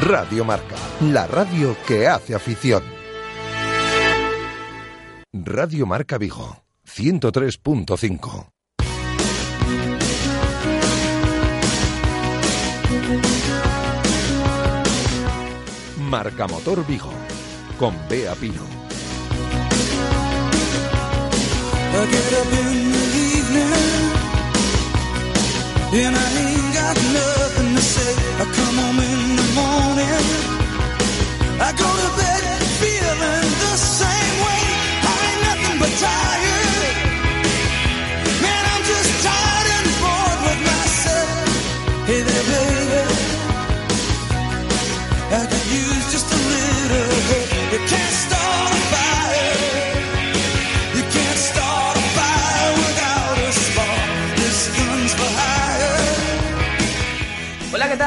Radio Marca, la radio que hace afición. Radio Marca Vigo, 103.5. Marca Motor Vigo, con Bea Pino. I come home in morning. I go to bed feeling the same way. I ain't nothing but tired.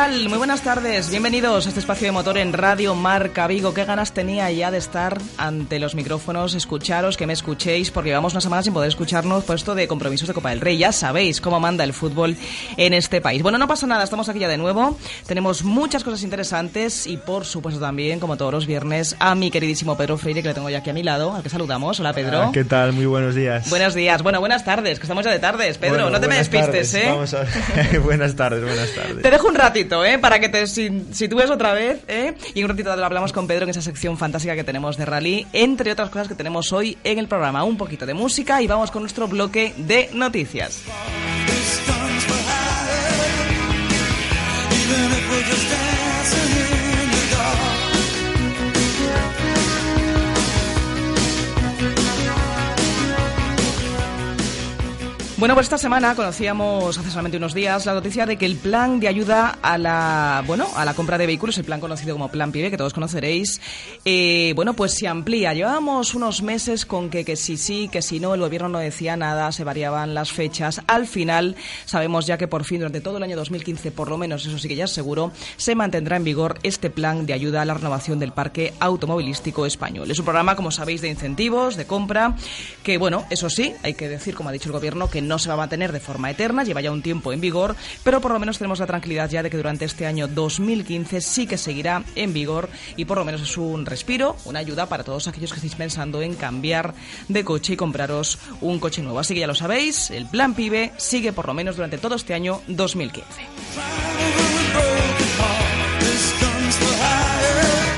Tal? Muy buenas tardes. Bienvenidos a este espacio de motor en Radio Marca Vigo. Qué ganas tenía ya de estar ante los micrófonos, escucharos, que me escuchéis, porque llevamos una semana sin poder escucharnos por esto de compromisos de Copa del Rey. Ya sabéis cómo manda el fútbol en este país. Bueno, no pasa nada, estamos aquí ya de nuevo. Tenemos muchas cosas interesantes y, por supuesto, también, como todos los viernes, a mi queridísimo Pedro Freire, que le tengo ya aquí a mi lado, al que saludamos. Hola, Pedro. Ah, ¿Qué tal? Muy buenos días. Buenos días. Bueno, buenas tardes, que estamos ya de tardes. Pedro, Bueno, no te me despistes, tardes. ¿eh? Vamos a buenas tardes, buenas tardes. Te dejo un ratito, ¿eh? Para que te sitúes otra vez, ¿eh? Y un ratito hablamos con Pedro en esa sección fantástica que tenemos de rally, entre otras cosas que tenemos hoy en el programa. Un poquito de música y vamos con nuestro bloque de noticias. Bueno, pues esta semana conocíamos hace solamente unos días la noticia de que el plan de ayuda a la, bueno, a la compra de vehículos, el plan conocido como Plan PIBE, que todos conoceréis, eh, bueno, pues se amplía. Llevábamos unos meses con que, que si sí, que si no, el gobierno no decía nada, se variaban las fechas. Al final, sabemos ya que por fin, durante todo el año 2015, por lo menos, eso sí que ya es seguro, se mantendrá en vigor este plan de ayuda a la renovación del parque automovilístico español. Es un programa, como sabéis, de incentivos, de compra, que, bueno, eso sí, hay que decir, como ha dicho el gobierno, que no se va a mantener de forma eterna, lleva ya un tiempo en vigor, pero por lo menos tenemos la tranquilidad ya de que durante este año 2015 sí que seguirá en vigor y por lo menos es un respiro, una ayuda para todos aquellos que estéis pensando en cambiar de coche y compraros un coche nuevo. Así que ya lo sabéis, el plan PIBE sigue por lo menos durante todo este año 2015. This gun's for hire.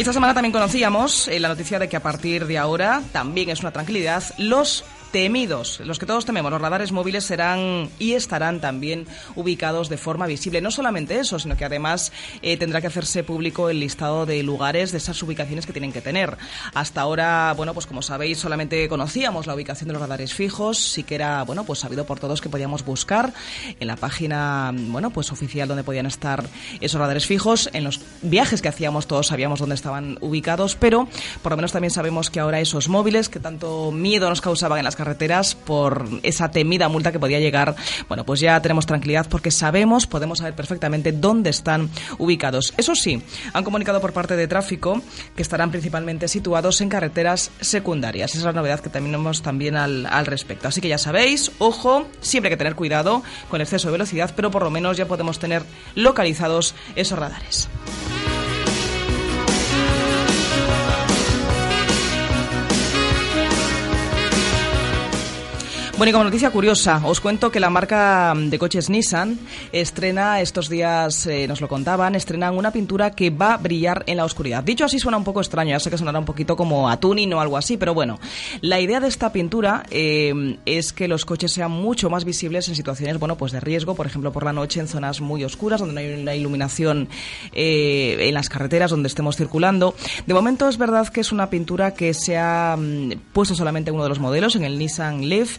Y esta semana también conocíamos eh, la noticia de que a partir de ahora, también es una tranquilidad, los temidos, los que todos tememos, los radares móviles serán y estarán también ubicados de forma visible. No solamente eso, sino que además eh, tendrá que hacerse público el listado de lugares, de esas ubicaciones que tienen que tener. Hasta ahora, bueno, pues como sabéis, solamente conocíamos la ubicación de los radares fijos, sí que era, bueno, pues sabido por todos que podíamos buscar en la página, bueno, pues oficial donde podían estar esos radares fijos. En los viajes que hacíamos todos sabíamos dónde estaban ubicados, pero por lo menos también sabemos que ahora esos móviles que tanto miedo nos causaban en las carreteras por esa temida multa que podía llegar, bueno, pues ya tenemos tranquilidad porque sabemos, podemos saber perfectamente dónde están ubicados. Eso sí, han comunicado por parte de tráfico que estarán principalmente situados en carreteras secundarias. Esa es la novedad que también al, al respecto. Así que ya sabéis, ojo, siempre hay que tener cuidado con exceso de velocidad, pero por lo menos ya podemos tener localizados esos radares. Bueno, y como noticia curiosa, os cuento que la marca de coches Nissan estrena estos días, eh, nos lo contaban, estrenan una pintura que va a brillar en la oscuridad. Dicho así suena un poco extraño, ya sé que sonará un poquito como a tuning o algo así, pero bueno, la idea de esta pintura eh, es que los coches sean mucho más visibles en situaciones, bueno, pues de riesgo, por ejemplo, por la noche en zonas muy oscuras, donde no hay una iluminación eh, en las carreteras, donde estemos circulando. De momento es verdad que es una pintura que se ha mm, puesto solamente en uno de los modelos, en el Nissan Leaf,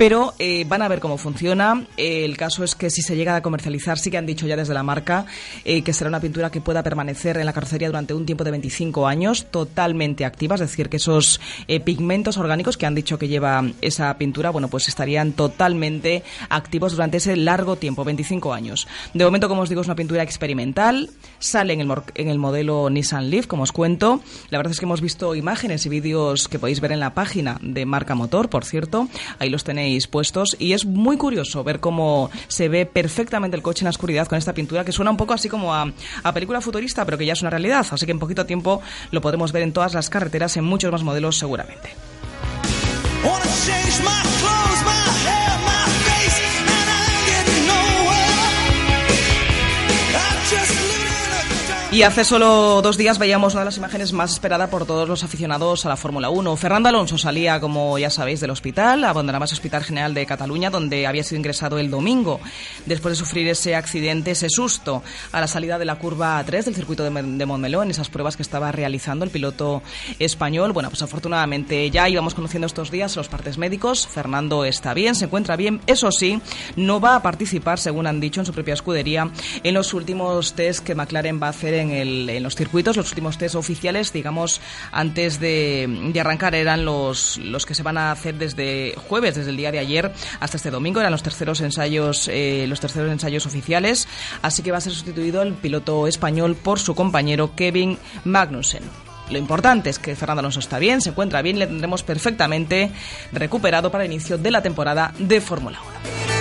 pero eh, van a ver cómo funciona. Eh, el caso es que si se llega a comercializar, sí que han dicho ya desde la marca eh, que será una pintura que pueda permanecer en la carrocería durante un tiempo de 25 años, totalmente activa, es decir, que esos pigmentos orgánicos que han dicho que lleva esa pintura, bueno, pues estarían totalmente activos durante ese largo tiempo, 25 años. De momento, como os digo, es una pintura experimental, sale en el, en el modelo Nissan Leaf, como os cuento. La verdad es que hemos visto imágenes y vídeos que podéis ver en la página de Marca Motor, por cierto, ahí los tenéis puestos, y es muy curioso ver cómo se ve perfectamente el coche en la oscuridad con esta pintura que suena un poco así como a, a película futurista, pero que ya es una realidad, así que en poquito tiempo lo podremos ver en todas las carreteras, en muchos más modelos seguramente. Y hace solo dos días veíamos una de las imágenes más esperada por todos los aficionados a la Fórmula 1. Fernando Alonso salía, como ya sabéis, del hospital, abandonaba ese Hospital General de Cataluña, donde había sido ingresado el domingo, después de sufrir ese accidente, ese susto, a la salida de la curva 3 del circuito de, de Montmeló, en esas pruebas que estaba realizando el piloto español. Bueno, pues afortunadamente ya íbamos conociendo estos días los partes médicos. Fernando está bien, se encuentra bien. Eso sí, no va a participar, según han dicho en su propia escudería, en los últimos test que McLaren va a hacer en, el, en los circuitos, los últimos test oficiales, digamos, antes de, de arrancar, eran los, los que se van a hacer desde jueves, desde el día de ayer hasta este domingo, eran los terceros ensayos, eh, los terceros ensayos oficiales, así que va a ser sustituido el piloto español por su compañero Kevin Magnussen. Lo importante es que Fernando Alonso está bien, se encuentra bien, le tendremos perfectamente recuperado para el inicio de la temporada de Fórmula 1.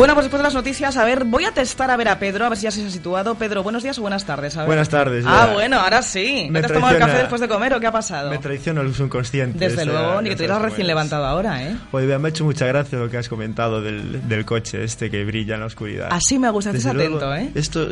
Bueno, pues después de las noticias, a ver, voy a testar a ver a Pedro, a ver si ya se ha situado. Pedro, buenos días o buenas tardes. A ver. Buenas tardes, Ah, ya. bueno, ahora sí. Me ¿Te has tomado el café después de comer o qué ha pasado? Me traiciona el subconsciente. Desde eso luego, ni que te hubieras recién cómo es. levantado ahora, ¿eh? Oye, me ha hecho mucha gracia lo que has comentado del, del coche este que brilla en la oscuridad. Así me gusta, estés Desde luego, atento, ¿eh? Esto...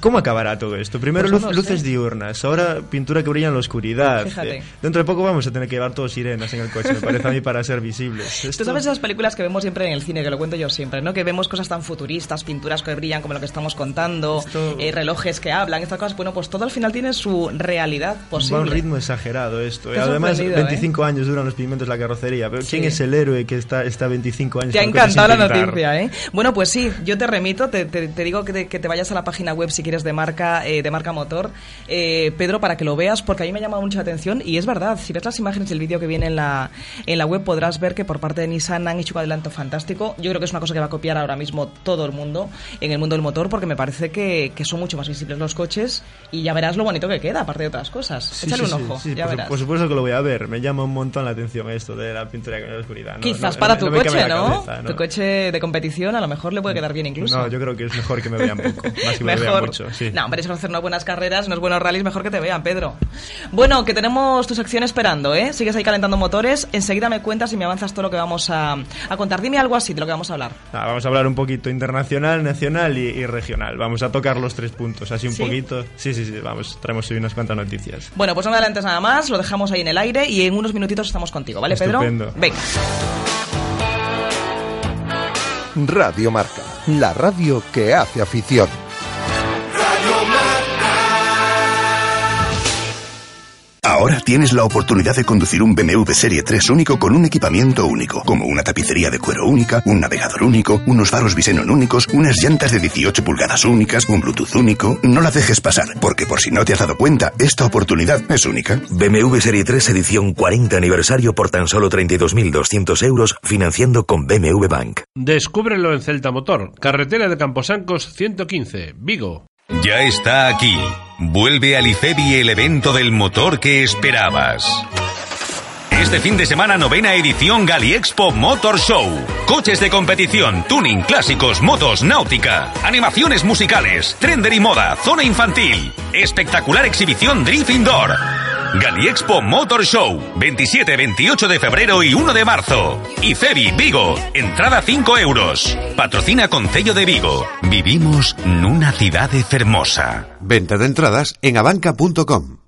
¿Cómo acabará todo esto? Primero Pues no luces diurnas, ahora pintura que brilla en la oscuridad. Fíjate. Eh, Dentro de poco vamos a tener que llevar todos sirenas en el coche, me parece a mí, para ser visibles. Tú Esto- sabes esas películas que vemos siempre en el cine, que lo cuento yo siempre, ¿no? Que vemos cosas tan futuristas, pinturas que brillan como lo que estamos contando, Esto- eh, relojes que hablan, estas cosas. Bueno, pues todo al final tiene su realidad posible. Va a un ritmo exagerado esto. Te ha Además, sorprendido, ¿eh? 25 años duran los pigmentos de la carrocería. Pero ¿quién Sí. es el héroe que está, está 25 años Te ha encantado la noticia, ¿eh? Bueno, pues sí, yo te remito, te, te- te digo que te, que te vayas a la página web si quieres de marca, eh, de marca motor, eh, Pedro, para que lo veas, porque a mí me ha llamado mucho la atención y es verdad, si ves las imágenes del vídeo que viene en la, en la web podrás ver que por parte de Nissan han hecho un adelanto fantástico. Yo creo que es una cosa que va a copiar ahora mismo todo el mundo en el mundo del motor, porque me parece que, que son mucho más visibles los coches y ya verás lo bonito que queda, aparte de otras cosas. Sí, Échale sí, un ojo, sí, ya por, verás. por supuesto que lo voy a ver. Me llama un montón la atención esto de la pintura en la oscuridad. No, Quizás no, para no tu coche, ¿no? Tu coche de competición a lo mejor le puede quedar bien incluso. No, yo creo que es mejor que me vean poco. Más que me vean. Mucho. Sí. No, hombre, si vas a hacer unas buenas carreras, unos buenos rallies, mejor que te vean, Pedro. Bueno, que tenemos tu sección esperando, ¿eh? Sigues ahí calentando motores. Enseguida me cuentas y me avanzas todo lo que vamos a, a contar. Dime algo así de lo que vamos a hablar. Ah, vamos a hablar un poquito internacional, nacional y, y regional. Vamos a tocar los tres puntos, así un ¿Sí? poquito. Sí, sí, sí, vamos, traemos hoy unas cuantas noticias. Bueno, pues no me adelantes nada más, lo dejamos ahí en el aire y en unos minutitos estamos contigo, ¿vale, Estupendo. Pedro? Venga. Radio Marca, la radio que hace afición. Ahora tienes la oportunidad de conducir un BMW Serie 3 único con un equipamiento único, como una tapicería de cuero única, un navegador único, unos faros Visenon únicos, unas llantas de 18 pulgadas únicas, un Bluetooth único. No la dejes pasar, porque por si no te has dado cuenta, esta oportunidad es única. BMW Serie 3 edición 40 aniversario por tan solo 32.200 euros financiando con BMW Bank. Descúbrelo en Celta Motor, carretera de Camposancos 115, Vigo. Ya está aquí. Vuelve al IFEBI el evento del motor que esperabas. Este fin de semana novena edición Galiexpo Motor Show. Coches de competición, tuning, clásicos, motos, náutica, animaciones musicales, trender y moda, zona infantil, espectacular exhibición Drift Indoor. Galiexpo Motor Show, 27, 28 de febrero y 1 de marzo. Y Febi Vigo, entrada 5 euros. Patrocina Concello de Vigo. Vivimos nunha cidade fermosa. Venta de entradas en abanca.com.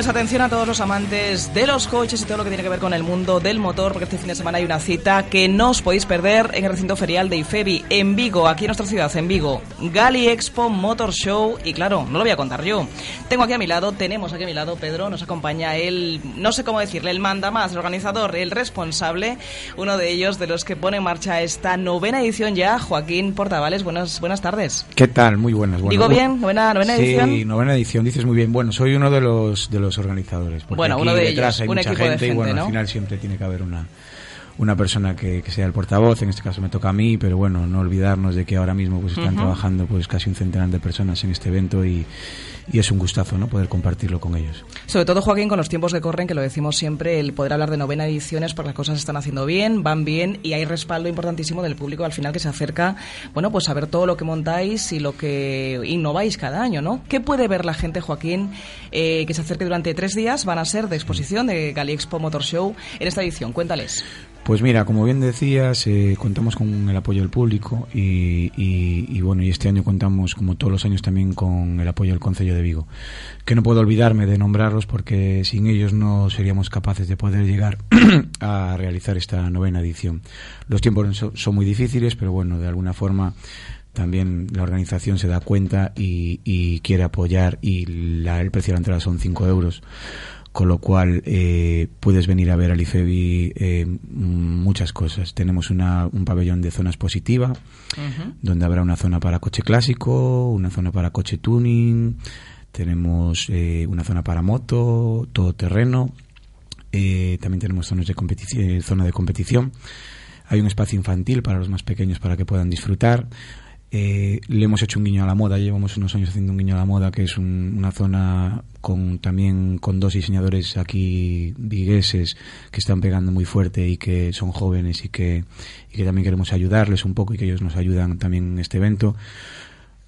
Pues atención a todos los amantes de los coches y todo lo que tiene que ver con el mundo del motor, porque este fin de semana hay una cita que no os podéis perder en el recinto ferial de IFEBI en Vigo, aquí en nuestra ciudad, en Vigo. Gali Expo Motor Show, y claro, no lo voy a contar yo. Tengo aquí a mi lado, tenemos aquí a mi lado, Pedro, nos acompaña el, no sé cómo decirle, el manda más, el organizador, el responsable, uno de ellos de los que pone en marcha esta novena edición ya, Joaquín Portavales. Buenas, buenas tardes. ¿Qué tal? Muy buenas. Bueno, ¿Digo bien? ¿Novena, novena sí, edición? novena edición, dices muy bien. Bueno, soy uno de los de los organizadores. porque Bueno, aquí uno de detrás ellos, hay un mucha de gente, y bueno, ¿no? al final siempre tiene que haber una una persona que, que sea el portavoz, en este caso me toca a mí, pero bueno, no olvidarnos de que ahora mismo pues están trabajando pues casi un centenar de personas en este evento y, y es un gustazo, ¿no? Poder compartirlo con ellos. Sobre todo, Joaquín, con los tiempos que corren, que lo decimos siempre, el poder hablar de novena ediciones porque las cosas se están haciendo bien, van bien y hay respaldo importantísimo del público al final que se acerca, bueno, pues a ver todo lo que montáis y lo que innováis cada año, ¿no? ¿Qué puede ver la gente, Joaquín, eh, que se acerque durante tres días? Van a ser de exposición de Gali Expo Motor Show en esta edición. Cuéntales. Pues mira, como bien decías, eh, contamos con el apoyo del público y, y- y bueno, y este año contamos, como todos los años, también con el apoyo del Concello de Vigo. Que no puedo olvidarme de nombrarlos porque sin ellos no seríamos capaces de poder llegar a realizar esta novena edición. Los tiempos son, muy difíciles, pero bueno, de alguna forma también la organización se da cuenta y, y quiere apoyar y la- el precio de la entrada son 5 euros con lo cual eh, puedes venir a ver al IFEBI eh, muchas cosas. Tenemos una, un pabellón de zonas positiva, donde habrá una zona para coche clásico, una zona para coche tuning, tenemos eh, una zona para moto, todoterreno, eh, también tenemos zonas de competición, zona de competición. Hay un espacio infantil para los más pequeños para que puedan disfrutar. Eh, le hemos hecho un guiño a la moda, llevamos unos años haciendo un guiño a la moda, que es un- una zona con también con dos diseñadores aquí vigueses que están pegando muy fuerte y que son jóvenes y que, y que también queremos ayudarles un poco y que ellos nos ayudan también en este evento.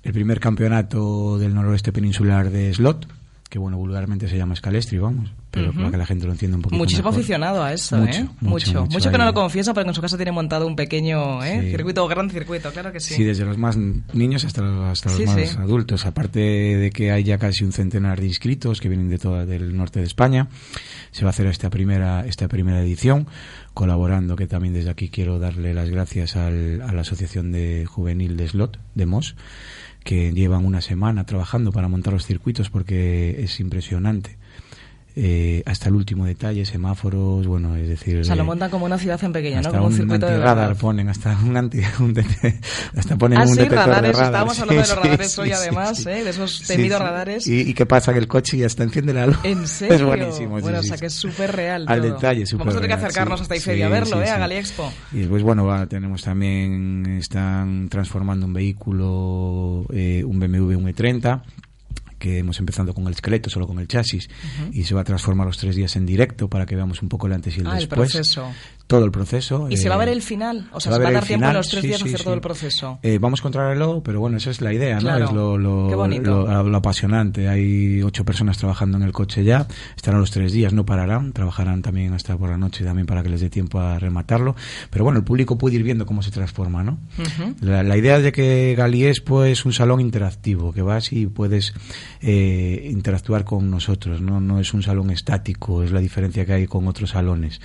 El primer campeonato del noroeste peninsular de slot, que bueno, vulgarmente se llama Scalestri, vamos, pero Ujú. para que la gente lo entienda un poquito Muchísimo mejor. aficionado a eso, Mucho, ¿eh? mucho, Mucho. mucho. que no lo confiesa, pero que en su casa tiene montado un pequeño ¿eh? Sí. circuito, gran circuito, claro que sí. Sí, desde los más niños hasta los, hasta los Sí, más sí. adultos. Aparte de que hay ya casi un centenar de inscritos que vienen de toda del norte de España, se va a hacer esta primera esta primera edición colaborando que también desde aquí quiero darle las gracias al- a la asociación de juvenil de Slot de Mos que llevan una semana trabajando para montar los circuitos porque es impresionante. Eh, hasta el último detalle, semáforos, bueno, es decir, O sea, lo montan como una ciudad en pequeño, ¿no? Como un un circuito de verdad. ponen, hasta un anti, un det- hasta ponen Ah, un sí, detector radares, de radar. estábamos hablando de los Sí, radares sí, hoy sí, además, sí. ¿eh? De esos Sí, temidos sí. radares. Y, y qué pasa que el coche y hasta enciende la luz. ¿En serio? Es buenísimo. sí, Bueno, sí, o sea, sí. que es súper real Al todo. detalle, súper Vamos a tener que acercarnos sí. hasta IFEBI a Sí, verlo, sí, ¿eh? A sí. Gali Expo. Y después, bueno, va, tenemos también, están transformando un vehículo, eh, un BMW, un E30, que hemos empezado con el esqueleto, solo con el chasis, y se va a transformar los tres días en directo para que veamos un poco el antes y el Ah, el después. proceso. Todo el proceso. ¿Y se va a eh, ver el final? O sea, va se va a dar el tiempo final, los tres sí, días a hacer sí. todo el proceso. Eh, vamos contrarreloj, pero bueno, esa es la idea, ¿no? Es lo, lo- Qué bonito. lo- lo apasionante. Hay ocho personas trabajando en el coche ya, estarán los tres días, no pararán, trabajarán también hasta por la noche también para que les dé tiempo a rematarlo. Pero bueno, el público puede ir viendo cómo se transforma, ¿no? La, la idea de que Gali Expo es un salón interactivo, que vas y puedes eh, interactuar con nosotros, ¿no? no es un salón estático, es la diferencia que hay con otros salones.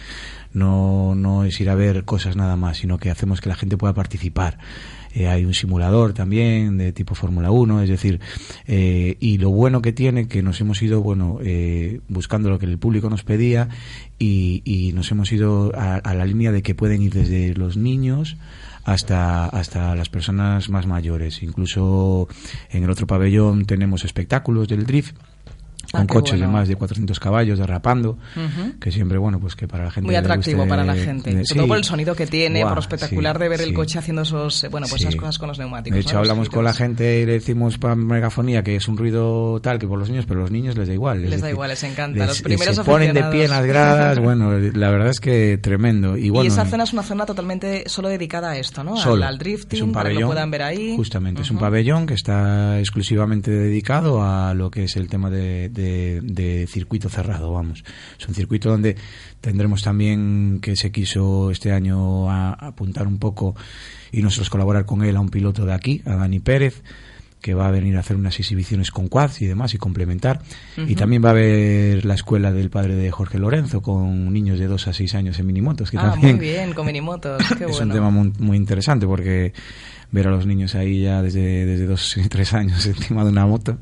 No, no es ir a ver cosas nada más, sino que hacemos que la gente pueda participar. Eh, hay un simulador también de tipo Fórmula 1, es decir, eh, y lo bueno que tiene que nos hemos ido, bueno, eh, buscando lo que el público nos pedía y, y nos hemos ido a, a la línea de que pueden ir desde los niños hasta, hasta las personas más mayores. Incluso en el otro pabellón tenemos espectáculos del drift. Ah, Con coches de bueno. más de 400 caballos derrapando, Ujú. que siempre, bueno, pues que para la gente. Muy atractivo guste, para la gente. Sobre todo sí. por el sonido que tiene, Guau, por lo espectacular sí, de ver el coche haciendo esos, eh, bueno, pues esas cosas con los neumáticos. De ¿no? hecho, Los hablamos con la gente y le decimos para megafonía que es un ruido tal que por los niños, pero a los niños les da igual. Les Es da igual, les encanta. les- Los primeros se ponen de pie en las gradas. Bueno, la verdad es que tremendo. Y, Y bueno, esa zona es una zona totalmente solo dedicada a esto, ¿no? Al- Solo. Al, drifting, es un para que pabellón, lo puedan ver ahí. Justamente, es un pabellón que está exclusivamente dedicado a lo que es el tema de, de- de circuito cerrado, vamos. Es un circuito donde tendremos también que se quiso este año a- apuntar un poco y nosotros colaborar con él a un piloto de aquí, a Dani Pérez que va a venir a hacer unas exhibiciones con quads y demás y complementar. Y también va a haber la escuela del padre de Jorge Lorenzo con niños de 2 a 6 años en minimotos, que Ah, también muy bien, con minimotos. Qué es bueno. un tema muy, muy interesante porque ver a los niños ahí ya desde, desde dos y tres años encima de una moto.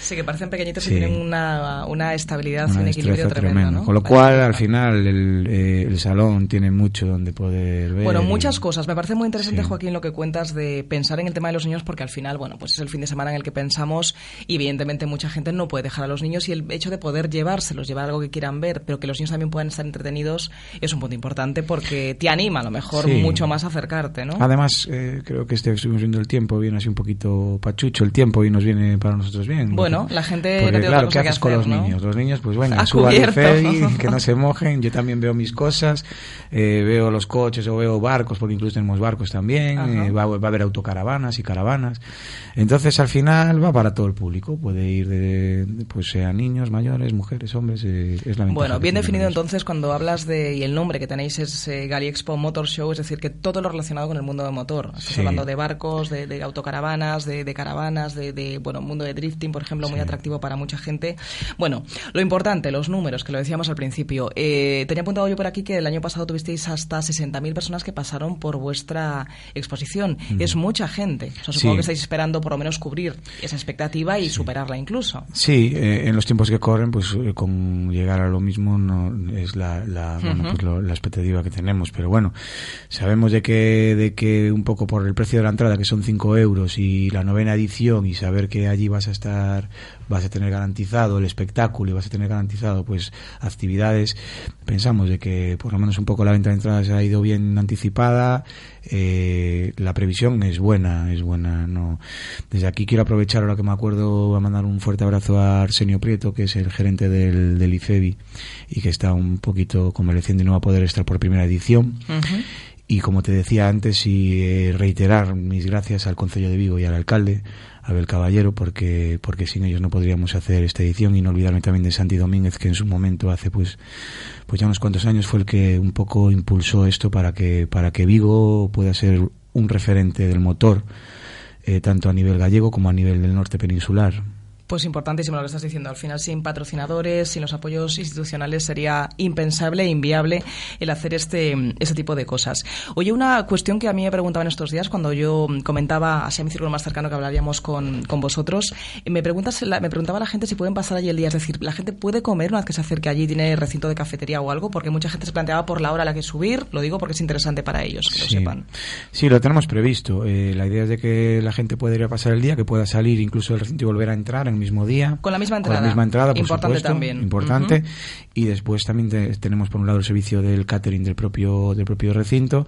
Sí, que parecen pequeñitos Sí. y tienen una, una estabilidad y una un equilibrio tremendo, tremenda. ¿no? Con lo Vale. cual, al final, el, eh, el salón tiene mucho donde poder ver. Bueno, y- muchas cosas. Me parece muy interesante, Sí. Joaquín, lo que cuentas de pensar en el tema de los niños, porque al final, bueno, pues es el fin de semana en el que pensamos y evidentemente mucha gente no puede dejar a los niños y el hecho de poder llevárselos, llevar algo que quieran ver, pero que los niños también puedan estar entretenidos, es un punto importante porque te anima a lo mejor Sí. mucho más a acercarte, ¿no? Además, eh, creo que este estuvimos viendo el tiempo, viene así un poquito pachucho el tiempo y nos viene para nosotros bien. Bueno, Porque- la gente Porque, no claro, ¿qué que haces con hacer, los ¿no? niños? Los niños, pues venga, A suban cubierto. ferry, que no se mojen. Yo también veo mis cosas, eh, veo los coches o veo barcos, porque incluso tenemos barcos también. Eh, va, va a haber autocaravanas y caravanas. Entonces, al final, va para todo el público. Puede ir de, de, pues sea niños, mayores, mujeres, hombres. eh, es la Bueno, que bien definido entonces cuando hablas de, y el nombre que tenéis es eh, Gali Expo Motor Show, es decir, que todo lo relacionado con el mundo del motor. Estás Sí. hablando de barcos, de, de autocaravanas, de, de caravanas, de, de, bueno, mundo de drifting, por ejemplo, muy atractivo para mucha gente. Bueno, lo importante, los números, que lo decíamos al principio. Eh, tenía apuntado yo por aquí que el año pasado tuvisteis hasta 60.000 personas que pasaron por vuestra exposición. Es mucha gente. O sea, supongo Sí. que estáis esperando por lo menos cubrir esa expectativa y superarla incluso. Sí, eh, en los tiempos que corren, pues eh, con llegar a lo mismo no es la, la, bueno, Ujú. pues lo- la expectativa que tenemos. Pero bueno, sabemos de que, de que un poco por el precio de la entrada, que son 5 euros, y la novena edición, y saber que allí vas a estar, vas a tener garantizado el espectáculo y vas a tener garantizado pues actividades, pensamos de que por lo menos un poco la venta de entradas ha ido bien anticipada. eh, la previsión es buena, es buena. No, desde aquí quiero aprovechar ahora que me acuerdo a mandar un fuerte abrazo a Arsenio Prieto, que es el gerente del, del IFEBI y que está un poquito convaleciendo y no va a poder estar por primera edición. Y como te decía antes, y eh, reiterar mis gracias al Concello de Vigo y al alcalde, Abel Caballero, porque, porque sin ellos no podríamos hacer esta edición y no olvidarme también de Santi Domínguez, que en su momento, hace pues, pues ya unos cuantos años, fue el que un poco impulsó esto para que, para que Vigo pueda ser un referente del motor, eh, tanto a nivel gallego como a nivel del norte peninsular. Pues importantísimo lo que estás diciendo. Al final, sin patrocinadores, sin los apoyos institucionales, sería impensable e inviable el hacer este, este tipo de cosas. Oye, una cuestión que a mí me preguntaban estos días cuando yo comentaba, así a mi círculo más cercano que hablaríamos con, con vosotros, eh, me, preguntas, la- me preguntaba la gente si pueden pasar allí el día. Es decir, ¿la gente puede comer una vez que se acerque allí, tiene recinto de cafetería o algo? Porque mucha gente se planteaba por la hora a la que subir. Lo digo porque es interesante para ellos, que lo sepan. Sí, lo tenemos previsto. Eh, la idea es de que la gente pueda ir a pasar el día, que pueda salir incluso del recinto y volver a entrar en mismo día. Con la misma Con entrada. la misma entrada, por Importante supuesto, también. Importante. Y después también te- tenemos por un lado el servicio del catering del propio del propio recinto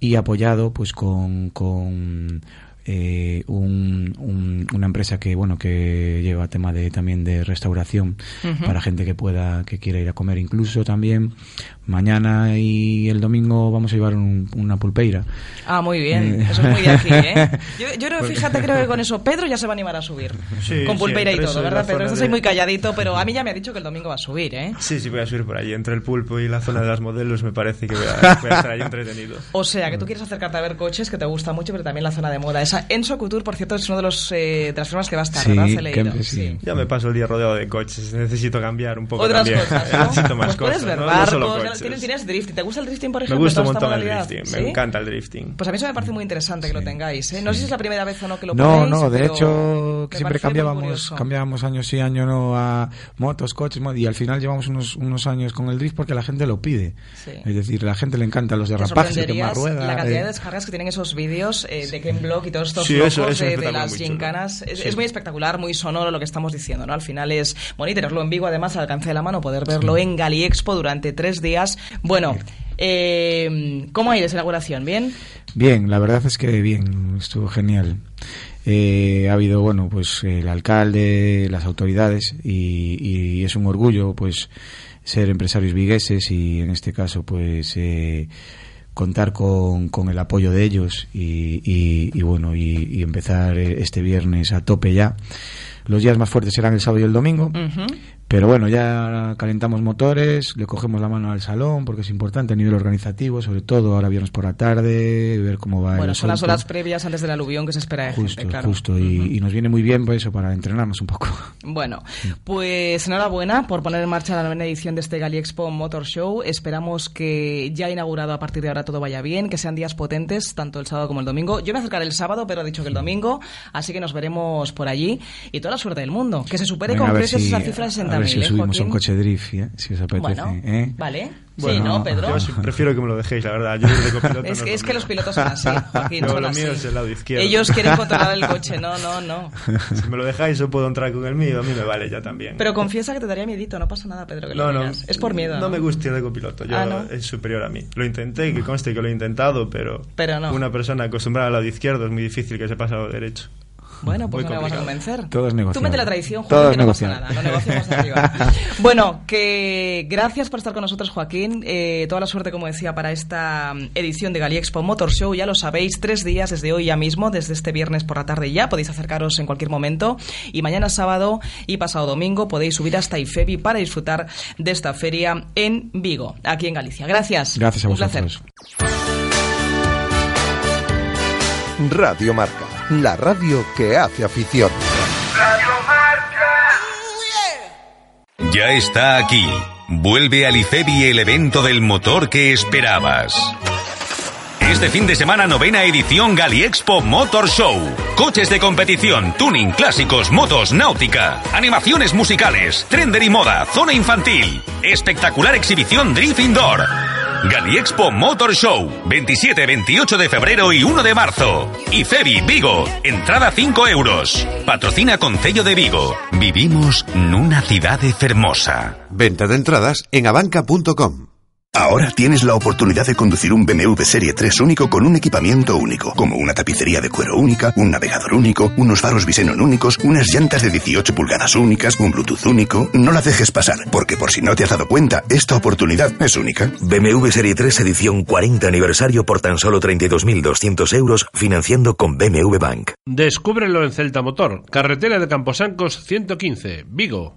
y apoyado pues con, con eh, un, un, una empresa que bueno que lleva tema de también de restauración Ujú. para gente que pueda que quiera ir a comer incluso también mañana y el domingo vamos a llevar un- una pulpeira Ah, muy bien. Eh. Eso es muy de aquí, ¿eh? Yo, yo creo, fíjate, creo que con eso Pedro ya se va a animar a subir. Sí, con sí, pulpeira y entre todo, y ¿verdad, Pedro? Estás de- ahí muy calladito, pero a mí ya me ha dicho que el domingo va a subir, ¿eh? Sí, sí, voy a subir por allí. Entre el pulpo y la zona de las modelos me parece que voy a, voy a estar ahí entretenido. O sea, que tú quieres acercarte a ver coches que te gusta mucho, pero también la zona de moda. Esa Enso Couture, por cierto, es uno de los eh, de las firmas que va a estar, ¿verdad? He leído. Sí. Ya me paso el día rodeado de coches. Necesito cambiar un poco Otras también. cosas, ¿no? Necesito más Pues cosas. ver ¿no? No barcos, solo coches. tienes, tienes drifting. ¿Te gusta el drifting, por Me ejemplo? gusta un montón el drifting. ¿Sí? Me encanta el drifting. Pues a mí eso me parece muy interesante que lo tengáis, ¿eh? No sé si es la primera vez o no que lo No, ponéis, no, de pero hecho me siempre cambiábamos, cambiábamos año sí año no a motos, coches y al final llevamos unos, unos años con el drift porque la gente lo pide. Sí. Es decir, la gente le encanta los derrapajes, el quemar sorprenderías rueda. la cantidad eh. de descargas que tienen esos vídeos eh, de Ken Block y todos estos Sí, locos eso- eso me de, las gincanas. Es, Sí. es muy espectacular, muy sonoro lo que estamos diciendo, ¿no? Al final es bueno y tenerlo en Vigo, además, al alcance de la mano, poder verlo en Gali Expo durante tres días. Bueno, eh, ¿cómo ha ido esa inauguración? ¿Bien? Bien, la verdad es que bien, estuvo genial. Eh, ha habido, bueno, pues el alcalde, las autoridades y, y es un orgullo, pues, ser empresarios vigueses y en este caso, pues, eh, contar con, con el apoyo de ellos y, y- y, bueno, y, y empezar eh, este viernes a tope ya. Los días más fuertes serán el sábado y el domingo. Pero bueno, ya calentamos motores, le cogemos la mano al salón porque es importante a nivel organizativo, sobre todo ahora viernes por la tarde, ver cómo va Bueno, el son las horas previas antes del aluvión que se espera de Justo, gente, claro. justo, y, y nos viene muy bien pues eso para entrenarnos un poco. Bueno, pues enhorabuena por poner en marcha la novena edición de este Gali Expo Motor Show. Esperamos que ya inaugurado a partir de ahora todo vaya bien, que sean días potentes, tanto el sábado como el domingo. Yo me acercaré el sábado, pero ha dicho que el domingo, así que nos veremos por allí. Y toda la suerte del mundo, que se supere Venga, con precios si- esa cifra de a ver 60.000, si ¿eh, subimos a un Joaquín? coche drift, ¿eh? si os apetece. Bueno, ¿eh? vale. sí, Bueno, ¿no, Pedro? Yo sí prefiero que me lo dejéis, la verdad. Yo ir de copiloto Es no que, es que los pilotos son así, Joaquín, Yo, son lo así. mío es el lado izquierdo. Ellos quieren controlar el coche, no, no, no. Si me lo dejáis, yo puedo entrar con el mío. A mí me vale ya también. Pero confiesa que te daría miedito, no pasa nada, Pedro, que lo no, no, digas. Es por miedo, No, ¿no? me gusta ir de copiloto. Yo Ah, ¿no? es superior a mí. Lo intenté, que conste que lo he intentado, pero, Pero no. una persona acostumbrada al lado izquierdo es muy difícil que se pase al lado derecho. Bueno, pues Muy no le vamos a complicado. convencer. Todo es Tú mete la traición, Todo Joaquín, es que no pasa nada. No negociamos de arriba. Bueno, que gracias por estar con nosotros, Joaquín. Eh, toda la suerte, como decía, para esta mm, edición de Gali Expo Motor Show. Ya lo sabéis, tres días desde hoy ya mismo, desde este viernes por la tarde ya. Podéis acercaros en cualquier momento. Y mañana sábado y pasado domingo podéis subir hasta Ifebi para disfrutar de esta feria en Vigo, aquí en Galicia. Gracias. Gracias a Un placer. vosotros. Radio Marca, la radio que hace afición. Ya está aquí. Vuelve al IFEBI el evento del motor que esperabas. Este fin de semana novena edición Galiexpo Motor Show. Coches de competición, tuning, clásicos, motos, náutica, animaciones musicales, trender y moda, zona infantil. Espectacular exhibición Drift Indoor. Galiexpo Motor Show, 27, 28 de febrero y 1 de marzo. IFEBI Vigo, entrada 5 euros. Patrocina Concello de Vigo. Vivimos nunha cidade fermosa. Venta de entradas en abanca.com. Ahora tienes la oportunidad de conducir un BMW Serie 3 único con un equipamiento único, como una tapicería de cuero única, un navegador único, unos faros Visenon únicos, unas llantas de 18 pulgadas únicas, un Bluetooth único. No la dejes pasar, porque por si no te has dado cuenta, esta oportunidad es única. BMW Serie 3 edición 40 aniversario por tan solo 32.200 euros financiando con BMW Bank. Descúbrelo en Celta Motor, carretera de Camposancos 115, Vigo.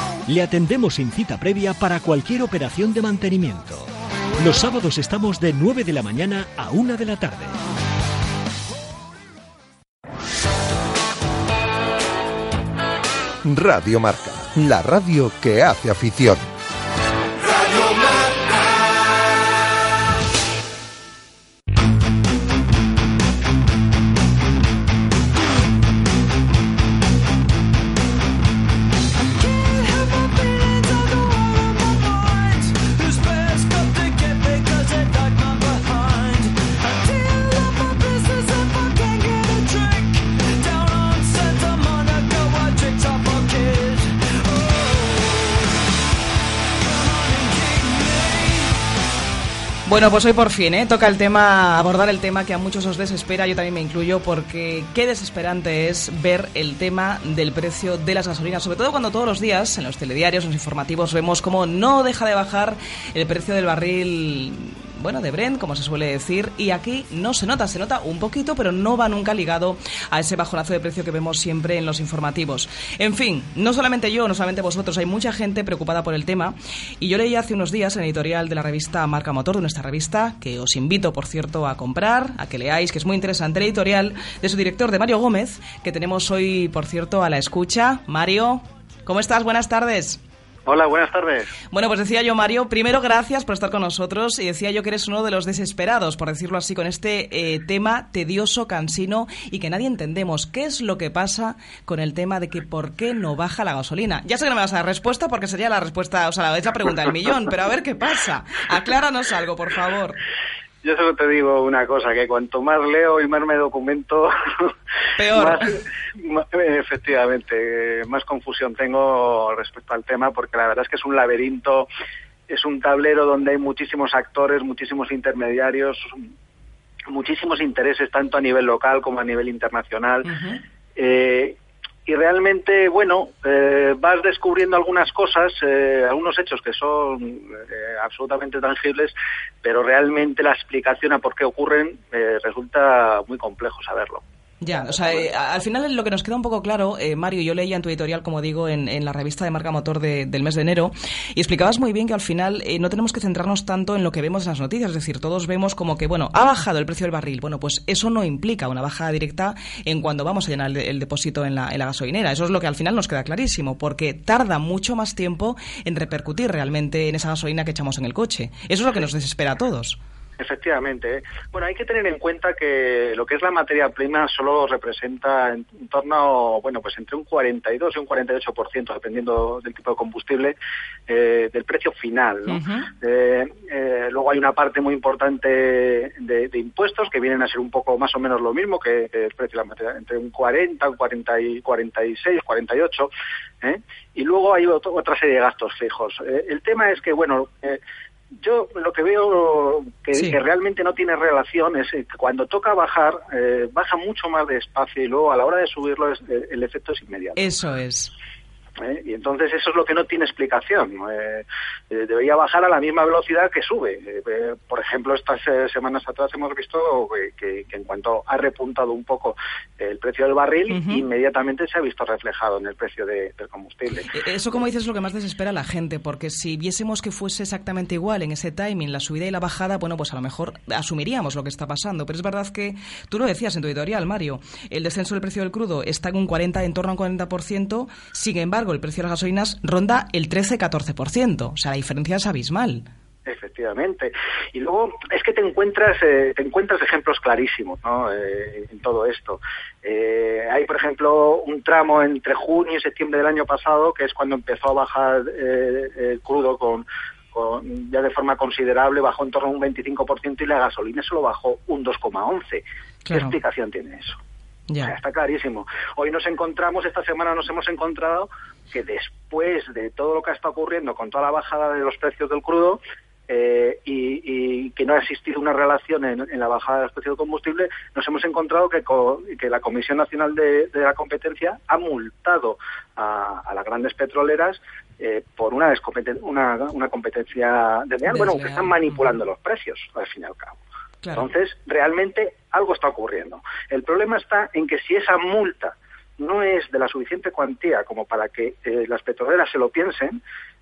Le atendemos sin cita previa para cualquier operación de mantenimiento. Los sábados estamos de 9 de la mañana a 1 de la tarde. Radio Marca, la radio que hace afición. Bueno, pues hoy por fin, ¿eh? Toca el tema, abordar el tema que a muchos os desespera, yo también me incluyo, porque qué desesperante es ver el tema del precio de las gasolinas, sobre todo cuando todos los días en los telediarios, en los informativos, vemos cómo no deja de bajar el precio del barril bueno, de Brent, como se suele decir, y aquí no se nota, se nota un poquito, pero no va nunca ligado a ese bajonazo de precio que vemos siempre en los informativos. En fin, no solamente yo, no solamente vosotros, hay mucha gente preocupada por el tema, y yo leí hace unos días en editorial de la revista Marca Motor, de nuestra revista, que os invito, por cierto, a comprar, a que leáis, que es muy interesante, el editorial de su director, de Mario Gómez, que tenemos hoy, por cierto, a la escucha. Mario, ¿cómo estás? Buenas tardes. Hola, buenas tardes. Bueno, pues decía yo, Mario, primero gracias por estar con nosotros y decía yo que eres uno de los desesperados, por decirlo así, con este eh, tema tedioso, cansino y que nadie entendemos. ¿Qué es lo que pasa con el tema de que por qué no baja la gasolina? Ya sé que no me vas a dar respuesta porque sería la respuesta, o sea, la pregunta del millón, pero a ver qué pasa. Acláranos algo, por favor. Yo solo te digo una cosa, que cuanto más leo y más me documento, Peor. más, efectivamente, más confusión tengo respecto al tema, porque la verdad es que es un laberinto, es un tablero donde hay muchísimos actores, muchísimos intermediarios, muchísimos intereses, tanto a nivel local como a nivel internacional. eh, y realmente, bueno, eh, vas descubriendo algunas cosas, eh, algunos hechos que son eh, absolutamente tangibles, pero realmente la explicación a por qué ocurren eh, resulta muy complejo saberlo. Ya, o sea, eh, al final lo que nos queda un poco claro, eh, Mario, yo leía en tu editorial, como digo, en, en la revista de Marca Motor de- del mes de enero, y explicabas muy bien que al final eh, no tenemos que centrarnos tanto en lo que vemos en las noticias, es decir, todos vemos como que, bueno, ha bajado el precio del barril. Bueno, pues eso no implica una bajada directa en cuando vamos a llenar el, el depósito en la, en la gasolinera. Eso es lo que al final nos queda clarísimo, porque tarda mucho más tiempo en repercutir realmente en esa gasolina que echamos en el coche. Eso es lo que nos desespera a todos. Efectivamente. ¿eh? Bueno, hay que tener en cuenta que lo que es la materia prima solo representa en, en torno, bueno, pues entre un 42 y un 48%, dependiendo del tipo de combustible, eh, del precio final. ¿no? Eh, eh, luego hay una parte muy importante de, de impuestos que vienen a ser un poco más o menos lo mismo que, que el precio de la materia, entre un 40, un 40 y 46, 48. ¿eh? Y luego hay otro- otra serie de gastos fijos. El tema es que, bueno, eh, yo lo que veo que, Sí. que realmente no tiene relación es eh, que cuando toca bajar, eh, baja mucho más despacio y luego a la hora de subirlo es- eh, el efecto es inmediato. Eso es. ¿Eh? Y entonces eso es lo que no tiene explicación. Eh, eh, debería bajar a la misma velocidad que sube. Por ejemplo, estas semanas atrás hemos visto que, en cuanto ha repuntado un poco el precio del barril, inmediatamente se ha visto reflejado en el precio de- del combustible. Eso, como dices, es lo que más desespera a la gente, porque si viésemos que fuese exactamente igual en ese timing, la subida y la bajada, bueno, pues a lo mejor asumiríamos lo que está pasando. Pero es verdad que tú lo decías en tu editorial, Mario, el descenso del precio del crudo está en un 40, en torno a un 40%, sin embargo, el precio de las gasolinas ronda el 13-14%. O sea, la diferencia es abismal. Efectivamente. Y luego es que te encuentras, eh, te encuentras ejemplos clarísimos ¿no? Eh, en todo esto. Eh, hay, por ejemplo, un tramo entre junio y septiembre del año pasado, que es cuando empezó a bajar eh, el crudo con, con- ya de forma considerable, bajó en torno a un 25% y la gasolina solo bajó un 2,11. ¿Qué Claro. explicación tiene eso? O sea, Ya. está clarísimo. Hoy nos encontramos, esta semana nos hemos encontrado que después de todo lo que está ocurriendo con toda la bajada de los precios del crudo eh, y, y que no ha existido una relación en, en la bajada de los precios del combustible, nos hemos encontrado que, co- que la Comisión Nacional de, de la Competencia ha multado a, a las grandes petroleras eh, por una, una, una competencia desleal, bueno, que están manipulando los precios, al fin y al cabo. Entonces, realmente algo está ocurriendo. El problema está en que si esa multa no es de la suficiente cuantía como para que eh, las petroleras se lo piensen,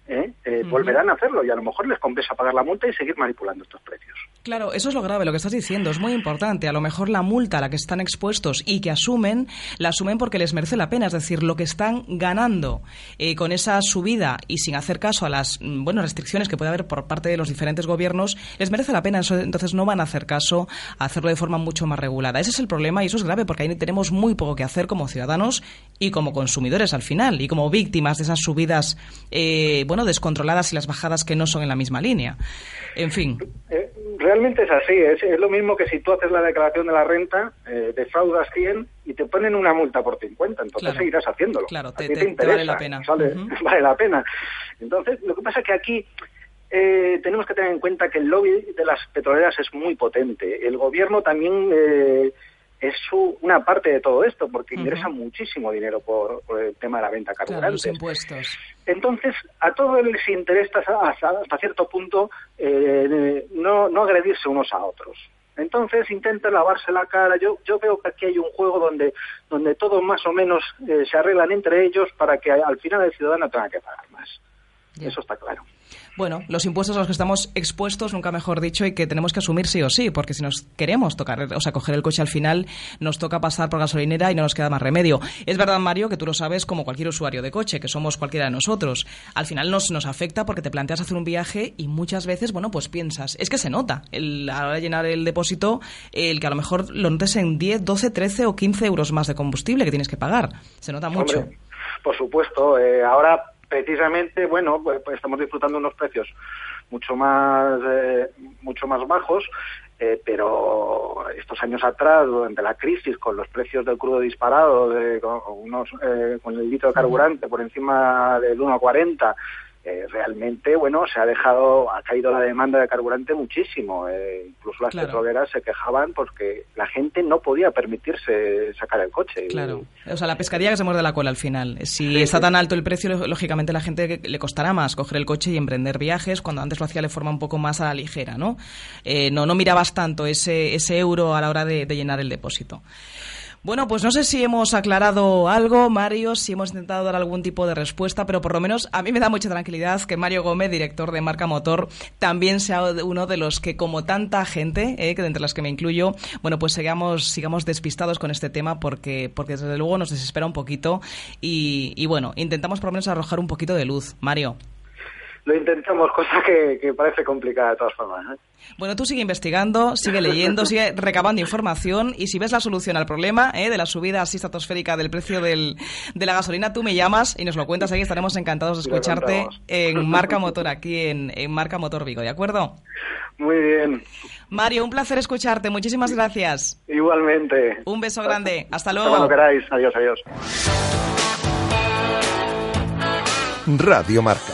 ¿eh? Eh, volverán a hacerlo y a lo mejor les compensa pagar la multa y seguir manipulando estos precios. Claro, eso es lo grave, lo que estás diciendo, es muy importante. A lo mejor la multa a la que están expuestos y que asumen, la asumen porque les merece la pena, es decir, lo que están ganando eh, con esa subida y sin hacer caso a las mm, bueno, restricciones que puede haber por parte de los diferentes gobiernos, les merece la pena, eso- entonces no van a hacer caso a hacerlo de forma mucho más regulada. Ese es el problema y eso es grave porque ahí tenemos muy poco que hacer como ciudadanos y como consumidores al final y como víctimas de esas subidas, eh, bueno, descontroladas y las bajadas que no son en la misma línea. En fin. Eh, realmente es así, es, es lo mismo que si tú haces la declaración de la renta, eh, defraudas 100 y te ponen una multa por 50, entonces Claro. seguirás haciéndolo. Claro, te- te- te interesa, vale la pena. sale- vale la pena. Entonces, lo que pasa es que aquí eh, tenemos que tener en cuenta que el lobby de las petroleras es muy potente. El gobierno también eh, es su- una parte de todo esto, porque ingresa muchísimo dinero por, por el tema de la venta Claro, carburantes. impuestos. Entonces, a todos les interesa hasta, hasta cierto punto eh, no, no agredirse unos a otros. Entonces intentan lavarse la cara. Yo, yo veo que aquí hay un juego donde, donde todos más o menos eh, se arreglan entre ellos para que al final el ciudadano tenga que pagar más. Eso está claro. Bueno, los impuestos a los que estamos expuestos, nunca mejor dicho, y que tenemos que asumir sí o sí, porque si nos queremos tocar, o sea, coger el coche al final, nos toca pasar por gasolinera y no nos queda más remedio. Es verdad, Mario, que tú lo sabes como cualquier usuario de coche, que somos cualquiera de nosotros. Al final nos, nos afecta porque te planteas hacer un viaje y muchas veces, bueno, pues piensas, es que se nota, el, a la hora de llenar el depósito, el que a lo mejor lo notes en 10, 12, 13 o 15 euros más de combustible que tienes que pagar. Se nota mucho. Hombre, por supuesto. eh, ahora, precisamente, bueno, pues, pues estamos disfrutando unos precios mucho más, eh, mucho más bajos. eh, pero estos años atrás, durante la crisis, con los precios del crudo disparados, eh, con, unos, eh, con el litro de carburante por encima del 1,40, eh, realmente, bueno, se ha dejado, ha caído la demanda de carburante muchísimo. eh, incluso las Claro. petroleras se quejaban porque la gente no podía permitirse sacar el coche. Claro. O sea, la pescadilla que se muerde la cola al final. Si está tan alto el precio, lógicamente la gente le costará más coger el coche y emprender viajes cuando antes lo hacía de forma un poco más a la ligera, ¿no? Eh, no, no mirabas tanto ese, ese euro a la hora de, de llenar el depósito. Bueno, pues no sé si hemos aclarado algo, Mario, si hemos intentado dar algún tipo de respuesta, pero por lo menos a mí me da mucha tranquilidad que Mario Gómez, director de Marca Motor, también sea uno de los que, como tanta gente, eh, que entre las que me incluyo, bueno, pues sigamos, sigamos despistados con este tema porque, porque desde luego nos desespera un poquito y, y bueno, intentamos por lo menos arrojar un poquito de luz. Mario. Lo intentamos, cosa que, que parece complicada de todas formas. ¿eh? Bueno, tú sigue investigando, sigue leyendo, sigue recabando información y si ves la solución al problema eh, de la subida así estratosférica del precio del, de la gasolina, tú me llamas y nos lo cuentas ahí. Estaremos encantados de escucharte en Marca Motor, aquí en, en Marca Motor Vigo, ¿de acuerdo? Muy bien. Mario, un placer escucharte. Muchísimas gracias. Igualmente. Un beso grande. Hasta Hasta luego. cuando queráis. Adiós, adiós. Radio Marca,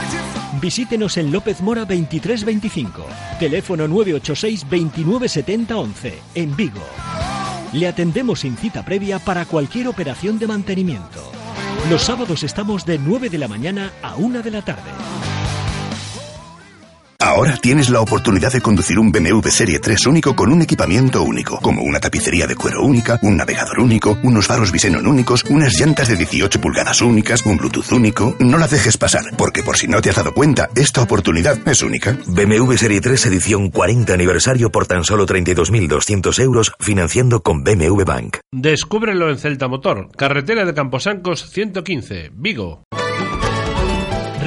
Visítenos en López Mora 2325, teléfono 986 2970 11, en Vigo. Le atendemos sin cita previa para cualquier operación de mantenimiento. Los sábados estamos de 9 de la mañana a 1 de la tarde. Ahora tienes la oportunidad de conducir un BMW Serie 3 único con un equipamiento único, como una tapicería de cuero única, un navegador único, unos faros Visenon únicos, unas llantas de 18 pulgadas únicas, un Bluetooth único. No la dejes pasar, porque por si no te has dado cuenta, esta oportunidad es única. BMW Serie 3 edición 40 aniversario por tan solo 32.200 euros financiando con BMW Bank. Descúbrelo en Celta Motor, carretera de Camposancos 115, Vigo.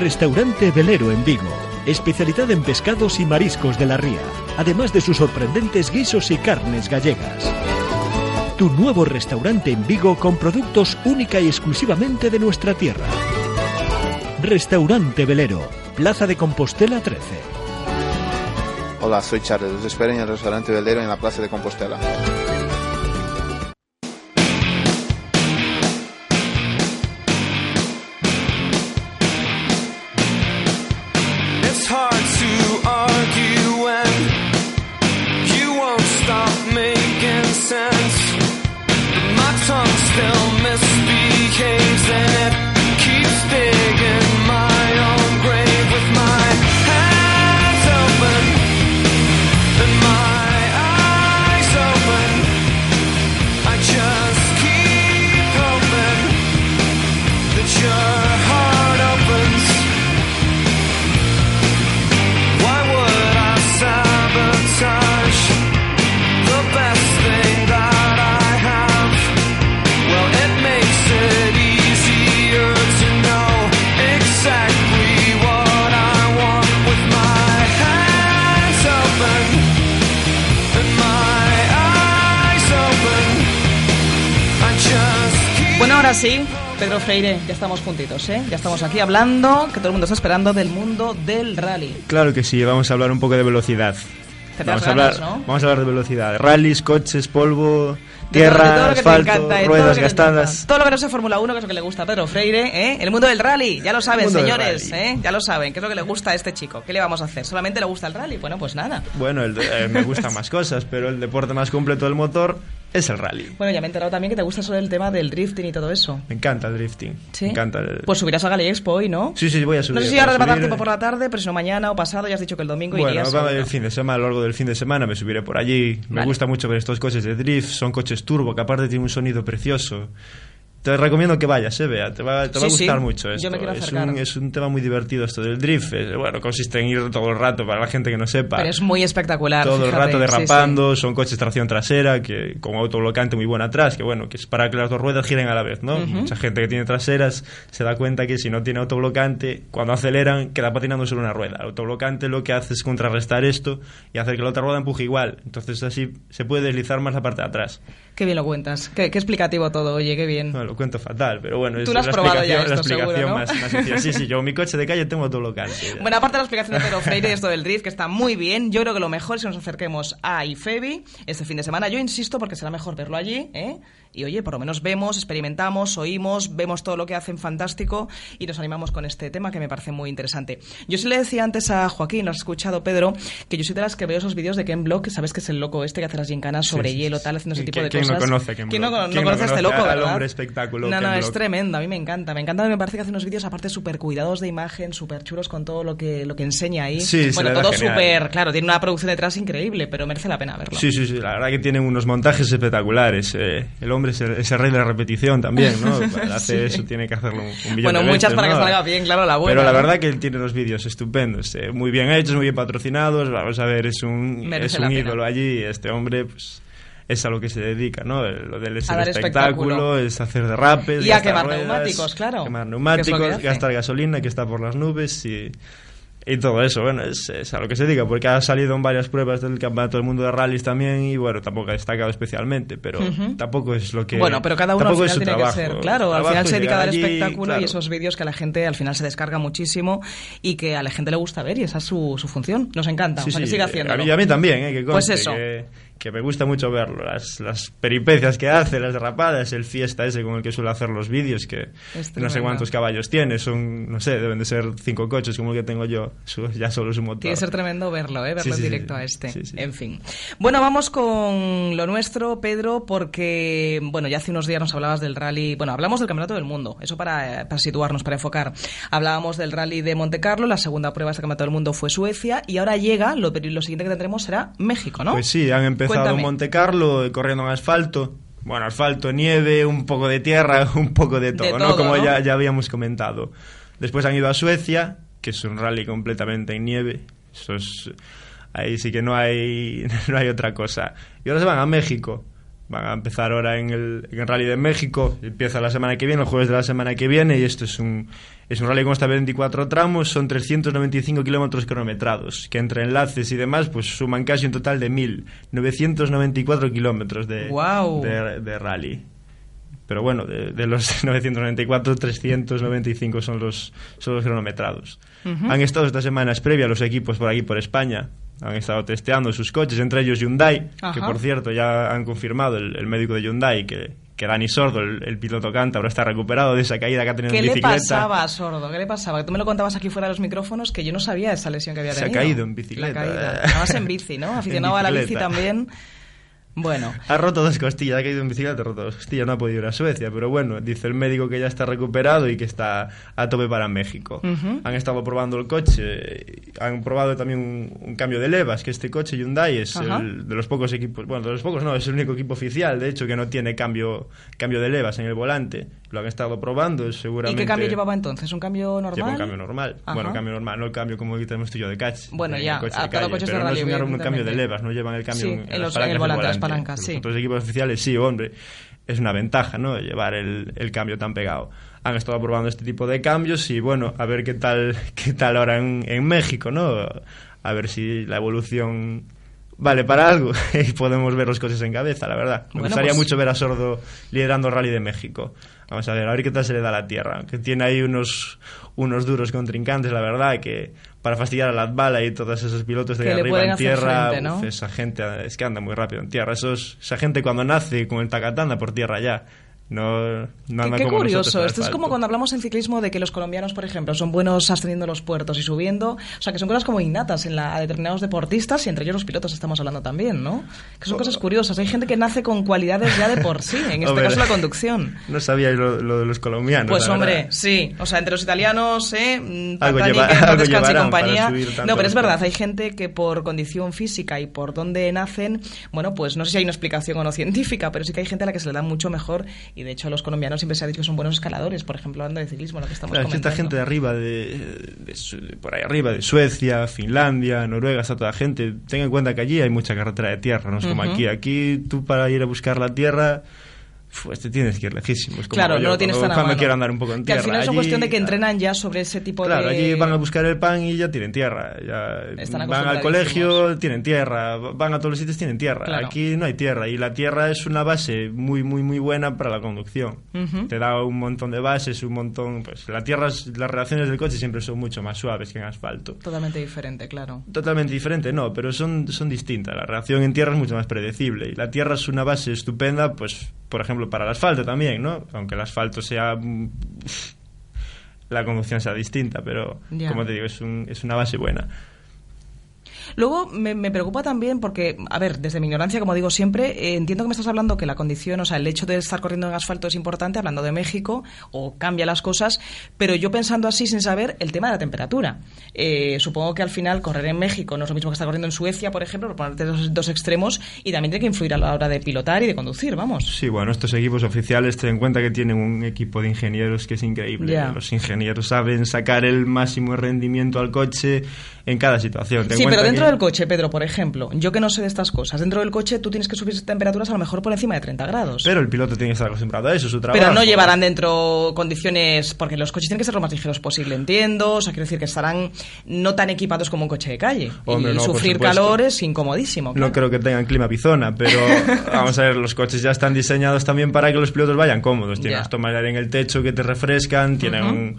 Restaurante Velero en Vigo. Especialidad en pescados y mariscos de la ría, además de sus sorprendentes guisos y carnes gallegas. Tu nuevo restaurante en Vigo con productos única y exclusivamente de nuestra tierra. Restaurante Velero, Plaza de Compostela 13. Hola, soy Charles. Los espero en el restaurante Velero en la Plaza de Compostela. Freire, ya estamos juntitos, ¿eh? Ya estamos aquí hablando, que todo el mundo está esperando del mundo del rally. Claro que sí, vamos a hablar un poco de velocidad. Vamos das a, hablar, ganas, ¿no? vamos a hablar de velocidad. Rallys, coches, polvo, tierra, todo asfalto, encanta, todo ruedas gastadas. Todo lo que no sea Fórmula 1, que es lo que le gusta a Pedro Freire, ¿eh? El mundo del rally, ya lo saben, señores, ¿eh? Ya lo saben, ¿qué es lo que le gusta a este chico? ¿Qué le vamos a hacer? ¿Solamente le gusta el rally? Bueno, pues nada. Bueno, el- eh, me gustan más cosas, pero el deporte más completo del motor es el rally. Bueno, ya me he enterado también que te gusta sobre el tema del drifting y todo eso. Me encanta el drifting. ¿Sí? Me encanta el... Pues subirás a Gali Expo hoy, ¿no? Sí, sí, voy a subir. No sé si ahora te va a dar tiempo por la tarde, pero si no mañana o pasado, ya has dicho que el domingo Bueno, irías. va seguro. el fin de semana, a lo largo del fin de semana me subiré por allí. Me Vale. gusta mucho ver estos coches de drift, son coches turbo que aparte tienen un sonido precioso. Te recomiendo que vayas, eh, Bea, te va, te va a sí. gustar mucho Yo esto. me quiero es, un, es un tema muy divertido esto del drift. bueno, consiste en ir todo el rato para la gente que no sepa. Pero es muy espectacular. todo el rato sí. derrapando, son coches tracción trasera, que con autoblocante muy bueno atrás, que bueno, que es para que las dos ruedas giren a la vez, ¿no? Mucha gente que tiene traseras se da cuenta que si no tiene autoblocante, cuando aceleran queda patinando sobre una rueda. El autoblocante lo que hace es contrarrestar esto y hacer que la otra rueda empuje igual. Entonces así se puede deslizar más la parte de atrás. Qué bien lo cuentas. Qué, qué explicativo todo, oye, qué bien. Bueno, lo cuento fatal, pero bueno, Tú lo has la probado ya la esto, seguro, explicación ¿no? más, más sencilla. Sí, sí, yo mi coche de calle tengo autoblocante. Bueno, aparte de la explicación de Pedro Freire y esto del drift, que está muy bien, yo creo que lo mejor es que nos acerquemos a IFEBI este fin de semana. Yo insisto porque será mejor verlo allí, ¿eh? Y oye, por lo menos vemos, experimentamos, oímos, vemos todo lo que hacen fantástico y nos animamos con este tema que me parece muy interesante. Yo sí le decía antes a Joaquín, lo has escuchado Pedro, que yo soy de las que veo esos vídeos de Ken Block, que sabes que es el loco este que hace las gincanas sobre Sí, hielo, tal, haciendo ese tipo ¿Quién- de quién no conoce Ken ¿Quién no, conoce a este loco, al verdad? hombre espectáculo No, Ken no, es Block? tremendo, a mí me encanta. Me encanta, me parece que hace unos vídeos aparte súper cuidados de imagen, súper chulos con todo lo que, lo que enseña ahí. Sí, bueno, todo súper, claro, tiene una producción detrás increíble, pero merece la pena verlo. Sí, sí, sí, la verdad que tienen unos montajes espectaculares. eh, el hombre es el, es el rey de la repetición también, ¿no? Sí. eso tiene que hacerlo un, un Bueno, de muchas veces, para que salga bien, claro, la buena. Pero la verdad que él tiene unos vídeos estupendos, eh, muy bien hechos, muy bien patrocinados. Vamos a ver, es un, Merece es un ídolo allí. Este hombre, pues, es a lo que se dedica, ¿no? Lo del espectáculo, espectáculo. es hacer derrapes. Y a quemar ruedas, neumáticos, claro, Quemar neumáticos, que gastar gasolina que está por las nubes y. Y todo eso, bueno, es, es a lo que se dedica, porque ha salido en varias pruebas del Campeonato del Mundo de Rallys también y bueno, tampoco ha destacado especialmente, pero tampoco es lo que... Bueno, pero cada uno al final tiene trabajo. que ser. Claro, al final se dedica a dar espectáculo claro. y esos vídeos que a la gente al final se descarga muchísimo y que a la gente le gusta ver y esa es su, su función. Nos encanta. Sí, o sea, que siga a mí, a mí también, ¿eh? que Pues eso. Que, que me gusta mucho verlo, las, las peripecias que hace, las derrapadas, el fiesta ese con el que suele hacer los vídeos, que Es no sé cuántos caballos tiene, son, no sé, deben de ser cinco coches como el que tengo yo, ya solo su motor. Tiene que ser tremendo verlo, ¿eh? verlo Sí, en sí, directo sí. a este. En fin. Bueno, vamos con lo nuestro, Pedro, porque, bueno, ya hace unos días nos hablabas del rally. Bueno, hablamos del Campeonato del Mundo, eso para, para situarnos, para enfocar. Hablábamos del rally de Monte Carlo, la segunda prueba de este Campeonato del Mundo fue Suecia, y ahora llega, lo, lo siguiente que tendremos será México, ¿no? Pues sí, han empezado Cuéntame. en Monte Carlo eh, corriendo en asfalto. Bueno, asfalto, nieve, un poco de tierra, un poco de todo, ¿no? todo, Como ¿no? Ya, ya habíamos comentado. Después han ido a Suecia, que es un rally completamente en nieve. Eso es, ahí sí que no hay, no hay otra cosa. Y ahora se van a México. Van a empezar ahora en el, en el rally de México. Empieza la semana que viene, el jueves de la semana que viene. Y esto es un, es un rally con hasta 24 tramos. Son 395 kilómetros cronometrados. Que entre enlaces y demás, pues suman casi un total de 1.994 kilómetros de, Guau. de, de rally. Pero bueno, de, de los 994, 395 son los, son los cronometrados. Ujú. Han estado estas semanas previa los equipos por aquí, por España. Han estado testeando sus coches, entre ellos Hyundai, que por cierto ya han confirmado el, el médico de Hyundai que, que Dani Sordo, el, el piloto cántabro, está recuperado de esa caída que ha tenido ¿Qué en le bicicleta. pasaba a Sordo? ¿Qué le pasaba? Que tú me lo contabas aquí fuera de los micrófonos que yo no sabía esa lesión que había Se ha tenido. caído en bicicleta. La caída. Además en bici, ¿no? Aficionado a la bici también. Bueno, Ha roto dos costillas, ha caído en bicicleta, ha roto dos costillas, no ha podido ir a Suecia, pero bueno, dice el médico que ya está recuperado y que está a tope para México. Ujú. Han estado probando el coche, han probado también un, un cambio de levas, que este coche Hyundai es Ajá. el de los pocos equipos, bueno, de los pocos no, es el único equipo oficial, de hecho, que no tiene cambio, cambio de levas en el volante. Lo han estado probando, ¿y seguramente... qué cambio llevaba entonces? ¿Un cambio normal? Lleva un cambio normal. Ajá. Bueno, cambio normal, no el cambio como que tenemos tú y yo de catch. Bueno, en ya, coche a cada calle, coche pero no es un, un cambio de levas, no llevan el cambio Sí, en, en las los- en el volante, las palancas, Los sí. otros equipos oficiales sí, hombre, es una ventaja, ¿no? Llevar el, el cambio tan pegado. Han estado probando este tipo de cambios y bueno, a ver qué tal, qué tal ahora en, en México, ¿no? A ver si la evolución vale para algo y podemos ver los coches en cabeza, la verdad. Me Bueno, gustaría pues- mucho ver a Sordo liderando el Rally de México. Vamos a ver, a ver qué tal se le da a la tierra. Que tiene ahí unos, unos duros contrincantes, la verdad, que para fastidiar a Latvala y todos esos pilotos de Que arriba en tierra, frente, ¿no? uf, esa gente es que anda muy rápido en tierra. Esos, esa gente cuando nace con el tacatán anda por tierra ya. No, no Qué, qué como curioso. Esto es como cuando hablamos en ciclismo de que los colombianos, por ejemplo, son buenos ascendiendo los puertos y subiendo. O sea, que son cosas como innatas en la, a determinados deportistas y entre ellos los pilotos estamos hablando también, ¿no? Que son cosas curiosas. Hay gente que nace con cualidades ya de por sí, en este Hombre, caso la conducción. No sabía lo, lo de los colombianos. Pues hombre, verdad. sí. O sea, entre los italianos, ¿eh? Mm, Algo lleva- algo y compañía. No, pero es verdad, hay gente que por condición física y por dónde nacen, bueno, pues no sé si hay una explicación o no científica, pero sí que hay gente a la que se le da mucho mejor y de hecho los colombianos siempre se ha dicho que son buenos escaladores, por ejemplo, hablando de ciclismo, lo que estamos Claro, que esta comentando. gente de arriba, de, por ahí arriba, de Suecia, Finlandia, Noruega, está toda gente. Ten en cuenta que allí hay mucha carretera de tierra, no es como aquí. Aquí tú para ir a buscar la tierra, pues te tienes que ir lejísimos. como Claro, yo, no lo tienes tan a mano. quiero andar un poco en Que tierra. al final es cuestión de que entrenan ya sobre ese tipo Claro, de... allí van a buscar el pan y ya tienen tierra. Ya Están van al colegio, tienen tierra. Van a todos los sitios, tienen tierra. Claro. Aquí no hay tierra. Y la tierra es una base muy, muy, muy buena para la conducción. Te da un montón de bases, un montón. Pues la tierra, las relaciones del coche siempre son mucho más suaves que en asfalto. Totalmente diferente, claro. Totalmente diferente, no, pero son, son distintas. La reacción en tierra es mucho más predecible. Y la tierra es una base estupenda, pues, por ejemplo, para el asfalto también, ¿no? Aunque el asfalto sea. mm, la conducción sea distinta, pero, como te digo, es, un- es una base buena. Luego me, me preocupa también porque, a ver, desde mi ignorancia, como digo siempre, eh, entiendo que me estás hablando que la condición, o sea, el hecho de estar corriendo en asfalto es importante, hablando de México, o cambia las cosas, pero yo pensando así sin saber el tema de la temperatura. Eh, supongo que al final correr en México no es lo mismo que estar corriendo en Suecia, por ejemplo, por ponerte dos, dos extremos, y también tiene que influir a la hora de pilotar y de conducir, vamos. Sí, bueno, estos equipos oficiales ten en cuenta que tienen un equipo de ingenieros que es increíble. Los ingenieros saben sacar el máximo rendimiento al coche en cada situación. Ten Sí, pero dentro del coche, Pedro, por ejemplo, yo que no sé de estas cosas, dentro del coche tú tienes que subir temperaturas a lo mejor por encima de 30 grados. Pero el piloto tiene que estar acostumbrado a eso, es su trabajo. Pero no llevarán dentro condiciones, porque los coches tienen que ser lo más ligeros posible, entiendo. O sea, quiero decir que estarán no tan equipados como un coche de calle. Hombre, y no, sufrir calor es incomodísimo. No creo que tengan clima pizona, pero vamos a ver, los coches ya están diseñados también para que los pilotos vayan cómodos. Tienen las tomas de aire en el techo que te refrescan, tienen un...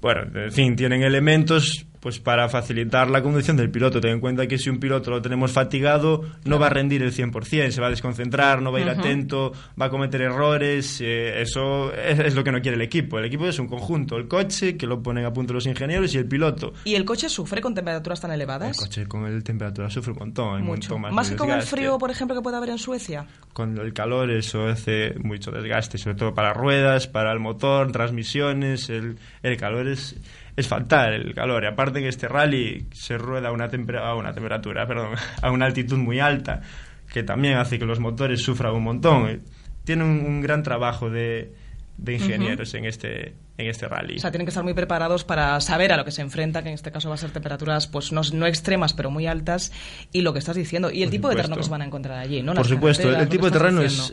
Bueno, en fin, tienen elementos pues para facilitar la conducción del piloto. Ten en cuenta que si un piloto lo tenemos fatigado, no va a rendir el 100%, se va a desconcentrar, no va a ir atento, va a cometer errores. eh, eso es, es lo que no quiere el equipo. El equipo es un conjunto, el coche, que lo ponen a punto los ingenieros, y el piloto. ¿Y el coche sufre con temperaturas tan El elevadas? coche con el temperatura sufre un montón, hay un Mucho. montón más, Más que con el frío, por ejemplo, que puede haber en Suecia. con el calor eso hace mucho desgaste, sobre todo para ruedas, para el motor, transmisiones, el, el calor es, es fatal, el calor. Y aparte que este rally se rueda a una, tempera- a una temperatura, perdón, a una altitud muy alta, que también hace que los motores sufran un montón. Eh, Tiene un, un gran trabajo de, de ingenieros en, este, en este rally. O sea, tienen que estar muy preparados para saber a lo que se enfrenta, que en este caso va a ser temperaturas pues no, no extremas, pero muy altas, y lo que estás diciendo. Y el Por tipo de supuesto. terreno que se van a encontrar allí, ¿no? Por Las supuesto, carreteras, el tipo de terreno es...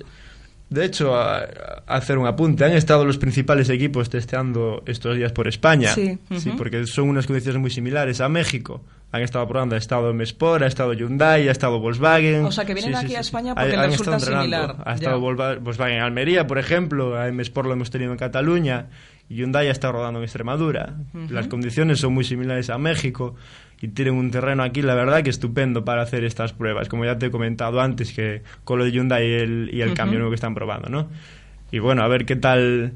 De hecho, a, a hacer un apunte, han estado los principales equipos testeando estos días por España. Sí, porque son unas condiciones muy similares a México. Han estado probando, ha estado M-Sport, ha estado Hyundai, ha estado Volkswagen. O sea, que vienen Sí, sí, aquí a. España porque les resulta similar. Ha estado Volkswagen en Almería, por ejemplo, a M-Sport lo hemos tenido en Cataluña, Hyundai ha estado rodando en Extremadura. Las condiciones son muy similares a México y tienen un terreno aquí, la verdad, que estupendo para hacer estas pruebas. Como ya te he comentado antes, que con lo de Hyundai y el, y el cambio nuevo que están probando, ¿no? Y bueno, a ver qué tal...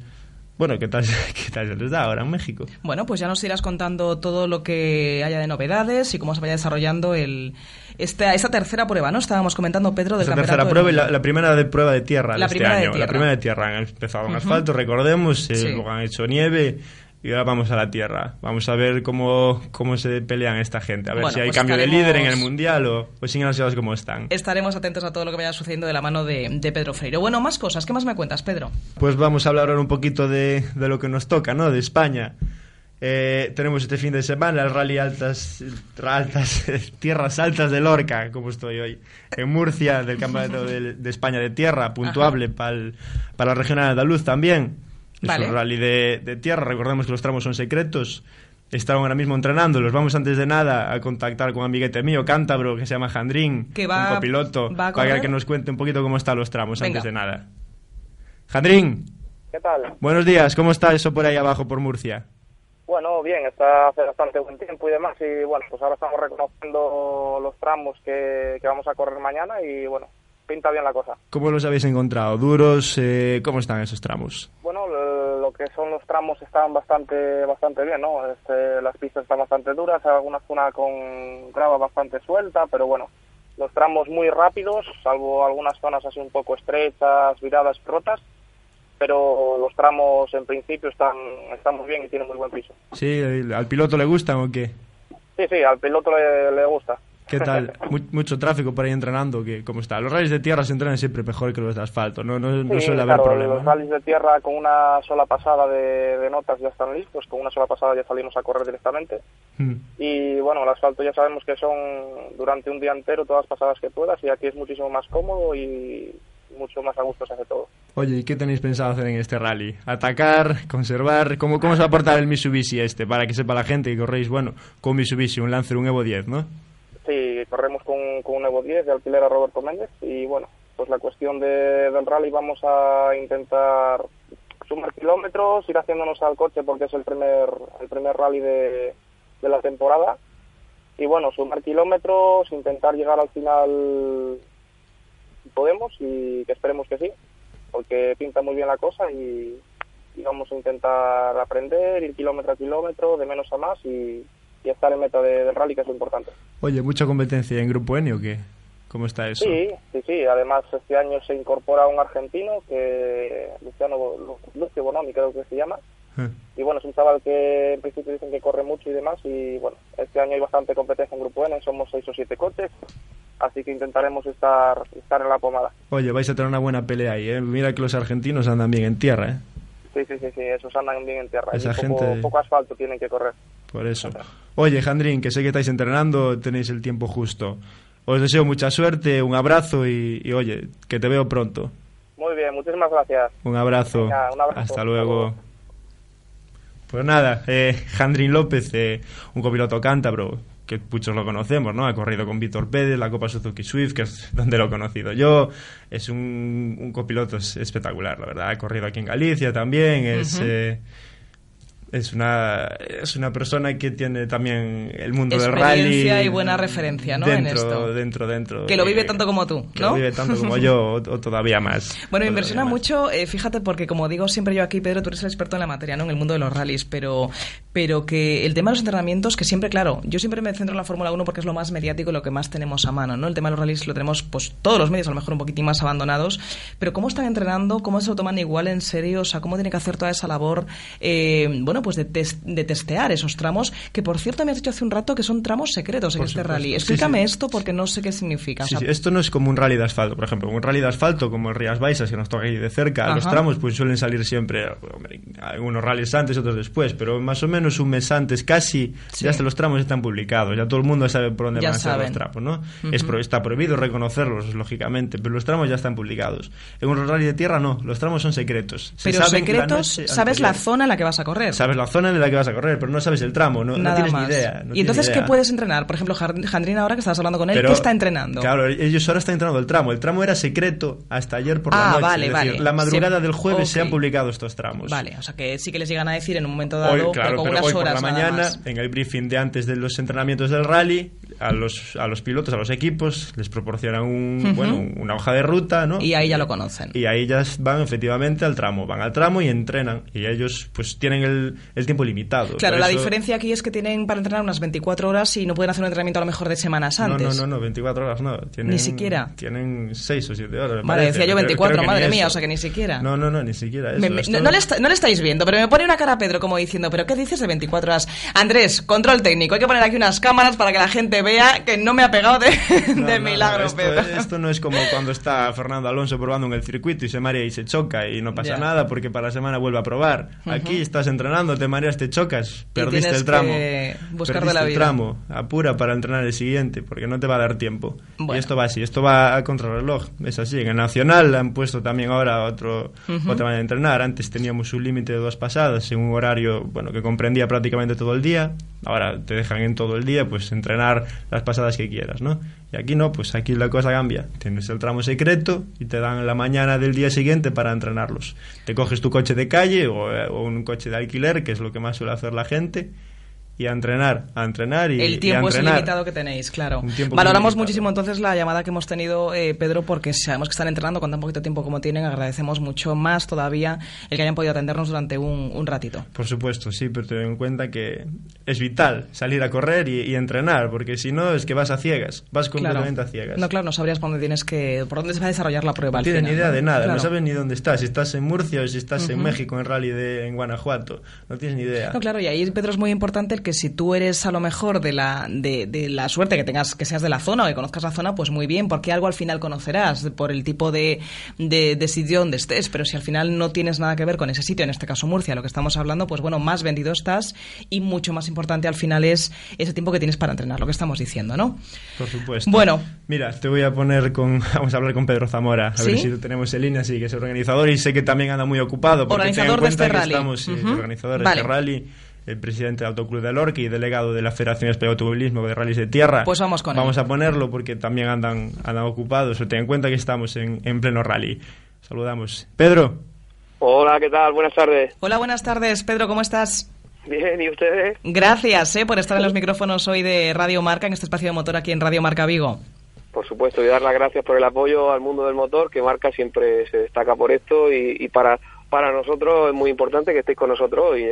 Bueno, ¿qué tal, qué tal se les da ahora en México? Bueno, pues ya nos irás contando todo lo que haya de novedades y cómo se vaya desarrollando el esta, esta tercera prueba, ¿no? Estábamos comentando, Pedro, del Esa campeonato tercera prueba y la, primera de prueba de tierra La de este primera de año. tierra. La primera de tierra. Han empezado en Ujú. asfalto, recordemos, eh, Sí. luego han hecho nieve y ahora vamos a la tierra. Vamos a ver cómo, cómo se pelean esta gente. A ver Bueno, si hay pues cambio de líder en el mundial o, o siguen ansiosos como están. Estaremos atentos a todo lo que vaya sucediendo de la mano de, de Pedro Freire. Bueno, más cosas. ¿Qué más me cuentas, Pedro? Pues vamos a hablar ahora un poquito de, de lo que nos toca, ¿no? De España. Eh, tenemos este fin de semana el rally altas, altas tierras altas de Lorca, como estoy hoy, en Murcia, del Campeonato de, de España de Tierra, puntuable para la regional andaluz también. Es Vale. un rally de, de tierra, recordemos que los tramos son secretos. están ahora mismo entrenando. Los vamos antes de nada a contactar con un amiguete mío, cántabro, que se llama Jandrín, Que va- un copiloto, va a para que nos cuente un poquito cómo están los tramos Venga. antes de nada. Jandrín, ¿Qué tal? buenos días, ¿cómo está eso por ahí abajo por Murcia? Bueno, bien, está hace bastante buen tiempo y demás y bueno, pues ahora estamos reconociendo los tramos que, que vamos a correr mañana y bueno, pinta bien la cosa. ¿Cómo los habéis encontrado? ¿Duros? Eh, ¿Cómo están esos tramos? Bueno, lo, que son los tramos están bastante bastante bien, ¿no? Este, las pistas están bastante duras, alguna zona con grava bastante suelta, pero bueno, los tramos muy rápidos, salvo algunas zonas así un poco estrechas, viradas, rotas, pero los tramos en principio están, están muy bien y tienen muy buen piso. ¿Sí? ¿Al piloto le gustan o qué? Sí, sí, al piloto le, le gusta. ¿Qué tal? Mu- mucho tráfico por ahí entrenando, ¿qué, ¿cómo está? Los rallies de tierra se entrenan siempre mejor que los de asfalto, no, no, no Sí, suele haber problema. Los rallies de tierra con una sola pasada de, de notas ya están listos, con una sola pasada ya salimos a correr directamente. Mm. Y bueno, el asfalto ya sabemos que son durante un día entero todas las pasadas que puedas y aquí es muchísimo más cómodo y mucho más a gusto se hace todo. Oye, ¿y qué tenéis pensado hacer en este rally? ¿Atacar? ¿Conservar? ¿Cómo, cómo se va a portar el Mitsubishi este? Para que sepa la gente que corréis, bueno, con Mitsubishi, un Lancer, un Evo 10, ¿no? Sí, corremos con, con un Evo 10 de alquiler a Roberto Méndez y bueno, pues la cuestión de, del rally vamos a intentar sumar kilómetros, ir haciéndonos al coche porque es el primer, el primer rally de, de la temporada. Y bueno, sumar kilómetros, intentar llegar al final podemos y que esperemos que sí, porque pinta muy bien la cosa y, y vamos a intentar aprender, ir kilómetro a kilómetro, de menos a más y, y estar en meta de- del rally, que es lo importante. Oye, ¿mucha competencia en Grupo N o qué? ¿Cómo está eso? Sí, sí, sí. Además, este año se incorpora un argentino, que Luciano Lucio Bonomi, creo que se llama. Eh. Y bueno, es un chaval que en principio dicen que corre mucho y demás. Y bueno, este año hay bastante competencia en Grupo N, somos seis o siete coches. Así que intentaremos estar, estar en la pomada. Oye, vais a tener una buena pelea ahí, ¿eh? Mira que los argentinos andan bien en tierra, ¿eh? Sí, sí, sí, sí, esos andan bien en tierra. Esa y poco, gente- poco asfalto tienen que correr. Por eso. Oye, Jandrín, que sé que estáis entrenando, tenéis el tiempo justo. Os deseo mucha suerte, un abrazo y, y, oye, que te veo pronto. Muy bien, muchísimas gracias. Un abrazo. Venga, un abrazo. Hasta luego. Pues nada, eh, Jandrín López, eh, un copiloto cántabro, que muchos lo conocemos, ¿no? Ha corrido con Víctor Pérez, la Copa Suzuki Swift, que es donde lo he conocido yo. Es un, un copiloto es- espectacular, la verdad. Ha corrido aquí en Galicia también. Es, eh, es, una, es una persona que tiene también el mundo del Experiencia rally. y buena referencia, ¿no? En Dentro, esto. dentro, dentro. Que lo vive Eh, tanto como tú, que ¿no? lo vive tanto como yo, o, o todavía más. Bueno, me impresiona más. mucho, eh, fíjate, porque como digo siempre yo aquí, Pedro, tú eres el experto en la materia, ¿no? En el mundo de los rallies, pero, pero que el tema de los entrenamientos, que siempre, claro, yo siempre me centro en la Fórmula 1 porque es lo más mediático y lo que más tenemos a mano, ¿no? El tema de los rallies lo tenemos, pues, todos los medios, a lo mejor un poquitín más abandonados, pero ¿cómo están entrenando? ¿Cómo se lo toman igual en serio? O sea, ¿cómo tienen que hacer toda esa labor, eh, bueno, pues de, de testear esos tramos? Que, por cierto, me has dicho hace un rato que son tramos secretos en Por este supuesto. rally. Explícame sí. esto porque no sé qué significa. o sea, esto no es como un rally de asfalto, por ejemplo. Un rally de asfalto, como el Rías Baixas, que nos toca ahí de cerca, Ajá. los tramos pues suelen salir siempre, hombre, algunos rallies antes, otros después, pero más o menos un mes antes, casi, ya hasta los tramos están publicados, ya todo el mundo sabe por dónde Ya van a ser los tramos, ¿no? Es está prohibido reconocerlos, lógicamente, pero los tramos ya están publicados. En un rally de tierra no, los tramos son secretos. Se pero la secretos, sabes la zona en la que vas a correr. Sabes la zona en la que vas a correr, pero no sabes el tramo, no, no Nada tienes más. ni idea. no y entonces, ¿qué puedes entrenar? Por ejemplo, Jandrín, ahora que estás hablando con él, Pero, ¿qué está entrenando? Claro, ellos ahora están entrenando el tramo. El tramo era secreto hasta ayer por la Ah, noche. vale, es decir, vale. la madrugada del jueves se han publicado estos tramos. Vale, o sea que sí que les llegan a decir en un momento dado, Hoy, pero claro, con pero unas hoy por horas la mañana, más. en el briefing de antes de los entrenamientos del rally, a los, a los pilotos, a los equipos, les proporcionan un, bueno, una hoja de ruta, ¿no? Y ahí ya lo conocen. Y ahí ya van efectivamente al tramo. Van al tramo y entrenan. Y ellos, pues, tienen el, el tiempo limitado. Claro, Por la eso- diferencia aquí es que tienen para entrenar unas 24 horas y no pueden hacer un entrenamiento a lo mejor de semanas No, antes. no, no, no, 24 horas no. Tienen, Ni siquiera. Tienen 6 o 7 horas. me Vale, parece. decía yo Creo- 24, creo que madre mía, eso. o sea que ni siquiera. No, no, no, ni siquiera eso. Me- me- Esto- no, no le está- no le estáis viendo, pero me pone una cara Pedro como diciendo, ¿pero qué dices de 24 horas? Andrés, control técnico, hay que poner aquí unas cámaras para que la gente vea que no me ha pegado de, No, de no, no, milagro, esto, Pedro. esto no es como cuando está Fernando Alonso probando en el circuito y se marea y se choca y no pasa nada porque para la semana vuelve a probar. Aquí estás entrenando, te mareas, te chocas, perdiste el tramo. que buscar de perdiste la el vida. tramo, apura para entrenar el siguiente porque no te va a dar tiempo. Bueno. Y esto va así, esto va a contrarreloj, es así. En el Nacional han puesto también ahora otro, Ujú. otra manera de entrenar. Antes teníamos un límite de dos pasadas en un horario bueno que comprendía prácticamente todo el día. Ahora te dejan en todo el día pues entrenar las pasadas que quieras, ¿no? Y aquí no, pues aquí la cosa cambia. Tienes el tramo secreto y te dan la mañana del día siguiente para entrenarlos. Te coges tu coche de calle o, eh, o un coche de alquiler, que es lo que más suele hacer la gente, y a entrenar, a entrenar y, y El a tiempo es entrenar. limitado que tenéis, claro. Valoramos muchísimo entonces la llamada que hemos tenido, eh, Pedro, porque sabemos que están entrenando con tan poquito tiempo como tienen. Agradecemos mucho más todavía el que hayan podido atendernos durante un, un ratito. Por supuesto, sí, pero ten en cuenta que es vital salir a correr y, y entrenar, porque si no es que vas a ciegas, vas completamente Claro. a ciegas. No, claro, no sabrías por dónde tienes que, por dónde se va a desarrollar la prueba. No tienes ni idea de nada, Claro. no sabes ni dónde estás, si estás en Murcia o si estás en Ujú. México en rally de, en Guanajuato, no tienes ni idea. No, claro, y ahí, Pedro, es muy importante el que si tú eres a lo mejor de la, de, de la suerte que tengas, que seas de la zona o que conozcas la zona, pues muy bien, porque algo al final conocerás por el tipo de, de, de sitio donde estés, pero si al final no tienes nada que ver con ese sitio, en este caso Murcia, lo que estamos hablando, pues bueno, más vendido estás y mucho más importante al final es ese tiempo que tienes para entrenar, lo que estamos diciendo, ¿no? Por supuesto. Bueno. Mira, te voy a poner con. Vamos a hablar con Pedro Zamora, a ¿Sí? ver si lo tenemos en línea, sí, que es organizador y sé que también anda muy ocupado. Porque Organizador de este que rally. Estamos, Ujú. organizador de este rally, el presidente del Autoclub de Lorca y delegado de la Federación Española de Automovilismo de Rallys de Tierra. Pues vamos con él. Vamos a ponerlo porque también andan, andan ocupados. Ten en cuenta que estamos en, en pleno rally. Saludamos. Pedro. Hola, ¿qué tal? Buenas tardes. Hola, buenas tardes, Pedro, ¿cómo estás? Bien, ¿y ustedes? Gracias eh, por estar en los micrófonos hoy de Radio Marca, en este espacio de motor aquí en Radio Marca Vigo. Por supuesto, y dar las gracias por el apoyo al mundo del motor, que Marca siempre se destaca por esto y, y para, para nosotros es muy importante que estéis con nosotros hoy.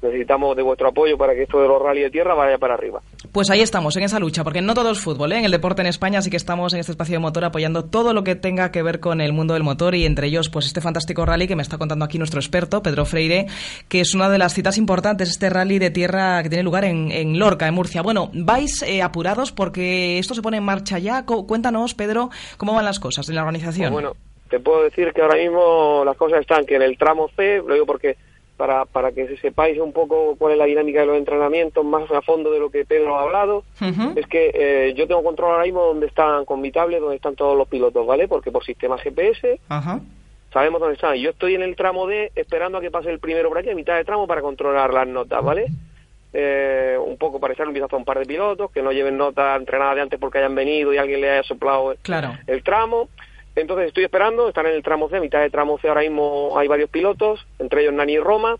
Necesitamos de vuestro apoyo para que esto de los rally de tierra vaya para arriba. Pues ahí estamos, en esa lucha, porque no todo es fútbol, ¿eh? En el deporte en España sí que estamos en este espacio de motor apoyando todo lo que tenga que ver con el mundo del motor y entre ellos, pues este fantástico rally que me está contando aquí nuestro experto, Pedro Freire, que es una de las citas importantes, este rally de tierra que tiene lugar en, en Lorca, en Murcia. Bueno, vais eh, apurados porque esto se pone en marcha ya. Cuéntanos, Pedro, cómo van las cosas en la organización. Pues bueno, te puedo decir que ahora mismo las cosas están que en el tramo C, lo digo porque para, para que sepáis un poco cuál es la dinámica de los entrenamientos más a fondo de lo que Pedro ha hablado, es que eh, yo tengo control ahora mismo dónde están con mi tablet, dónde están todos los pilotos, ¿vale? Porque por sistema GPS sabemos dónde están. Yo estoy en el tramo D esperando a que pase el primero por aquí, a mitad de tramo, para controlar las notas, ¿vale? Eh, un poco para echar un vistazo a un par de pilotos que no lleven notas entrenadas de antes porque hayan venido y alguien le haya soplado Claro. el tramo. Entonces estoy esperando, están en el tramo C, mitad de tramo C ahora mismo hay varios pilotos, entre ellos Nani y Roma.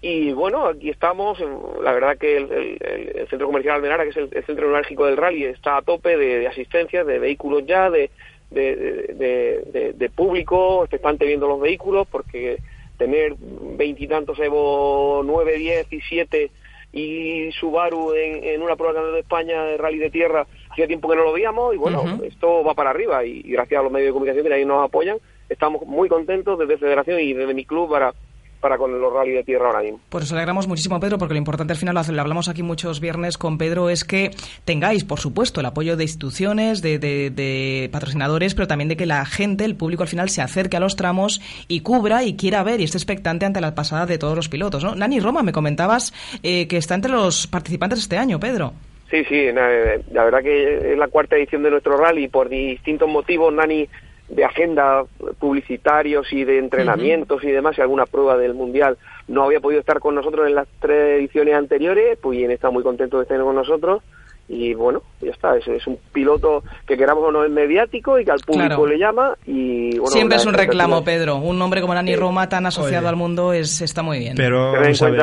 Y bueno, aquí estamos, la verdad que el, centro comercial Almenara, que es el, el centro neurálgico del rally, está a tope de, de asistencia, de vehículos ya, de- de- de público, expectante viendo los vehículos, porque tener veintitantos Evo 9, 10 y 7 y Subaru en, en una prueba de España de rally de tierra, hacía tiempo que no lo veíamos y bueno, esto va para arriba y, y gracias a los medios de comunicación que ahí nos apoyan, estamos muy contentos desde Federación y desde mi club para, para con los rally de tierra ahora mismo. Pues os alegramos muchísimo, Pedro, porque lo importante al final, lo hablamos aquí muchos viernes con Pedro, es que tengáis, por supuesto, el apoyo de instituciones, de, de- de patrocinadores, pero también de que la gente, el público al final, se acerque a los tramos y cubra y quiera ver y esté expectante ante la pasada de todos los pilotos. ¿no? Nani Roma, me comentabas eh, que está entre los participantes este año, Pedro. Sí, sí, na- la verdad que es la cuarta edición de nuestro rally por distintos motivos, Nani, de agenda publicitarios y de entrenamientos y demás, y alguna prueba del Mundial, no había podido estar con nosotros en las tres ediciones anteriores, pues bien, está muy contento de estar con nosotros. Y bueno, ya está, es, es un piloto que queramos o no es mediático y que al público Claro. le llama. y bueno, Siempre es un reclamo, Pedro. Un nombre como Nani Roma, tan asociado Oye. al mundo, es, está muy bien. Pero vamos a ver.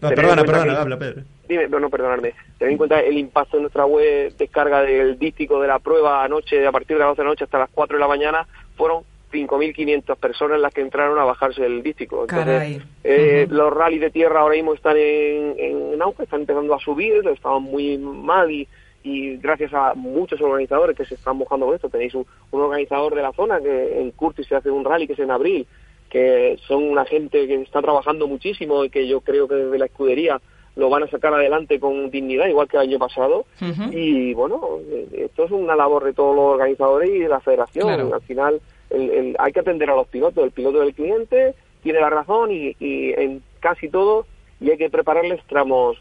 No, perdona, perdona, que- habla, Pedro. Dime, no, no, perdonadme. Ten en cuenta el impacto en nuestra web, descarga del dístico de la prueba anoche, a partir de las 12 de la noche hasta las 4 de la mañana, fueron 5.500 personas las que entraron a bajarse el dístico. Entonces, eh, Los rallies de tierra ahora mismo están en, en auge, están empezando a subir, estaban muy mal y, y gracias a muchos organizadores que se están mojando con esto. Tenéis un, un organizador de la zona que en Curtis se hace un rally que es en abril, que son una gente que está trabajando muchísimo y que yo creo que desde la escudería lo van a sacar adelante con dignidad, igual que el año pasado. Y bueno, eh, esto es una labor de todos los organizadores y de la federación. Claro. Al final el- el- hay que atender a los pilotos. El piloto del cliente tiene la razón y, y en casi todo y hay que prepararles tramos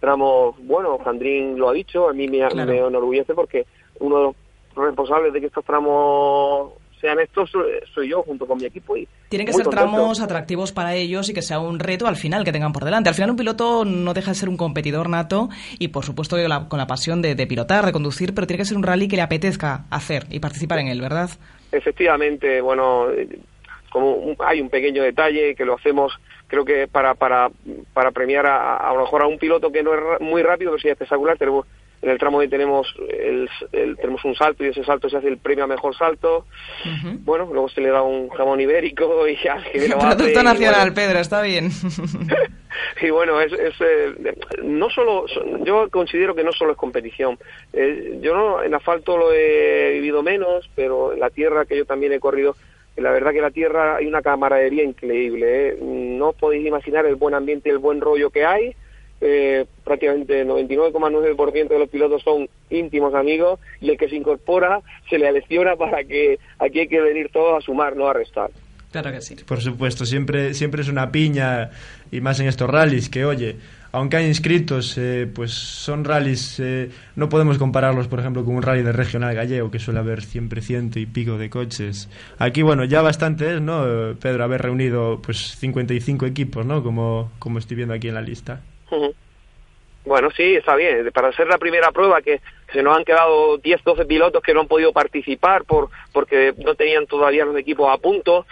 tramos bueno Jandrín lo ha dicho a mí me, Claro. me enorgullece porque uno de los responsables de que estos tramos sean estos eh, soy yo junto con mi equipo y Tienen que ser contento. tramos atractivos para ellos y que sea un reto al final que tengan por delante. Al final un piloto no deja de ser un competidor nato y por supuesto la- con la pasión de, de pilotar, de conducir, pero tiene que ser un rally que le apetezca hacer y participar en él, ¿verdad? efectivamente, bueno, como un- hay un pequeño detalle que lo hacemos, creo que para para para premiar a, a lo mejor a un piloto que no es muy rápido, pero sí espectacular. Tenemos en el tramo que tenemos el, el- tenemos un salto y ese salto se hace el premio a mejor salto. Bueno, luego se le da un jamón ibérico y ya que Producto y nacional, bueno, Pedro, está bien. y bueno, es, es, eh, no solo, yo considero que no solo es competición. Eh, yo no, en asfalto lo he vivido menos, pero en la tierra que yo también he corrido, la verdad que la tierra hay una camaradería increíble. ¿eh? No podéis imaginar el buen ambiente y el buen rollo que hay. Eh, prácticamente el 99,9% de los pilotos son íntimos amigos y el que se incorpora se le alecciona para que aquí hay que venir todos a sumar, no a restar. Claro que sí. Por supuesto, siempre, siempre es una piña, y más en estos rallies, que oye, aunque hay inscritos, eh, pues son rallies, eh, no podemos compararlos, por ejemplo, con un rally de regional gallego, que suele haber siempre ciento y pico de coches. Aquí, bueno, ya bastante es, ¿no, Pedro, haber reunido pues 55 equipos, ¿no? Como, como estoy viendo aquí en la lista. Bueno, sí, está bien. Para hacer la primera prueba, que, que se nos han quedado 10, 12 pilotos que no han podido participar por porque no tenían todavía los equipos a punto.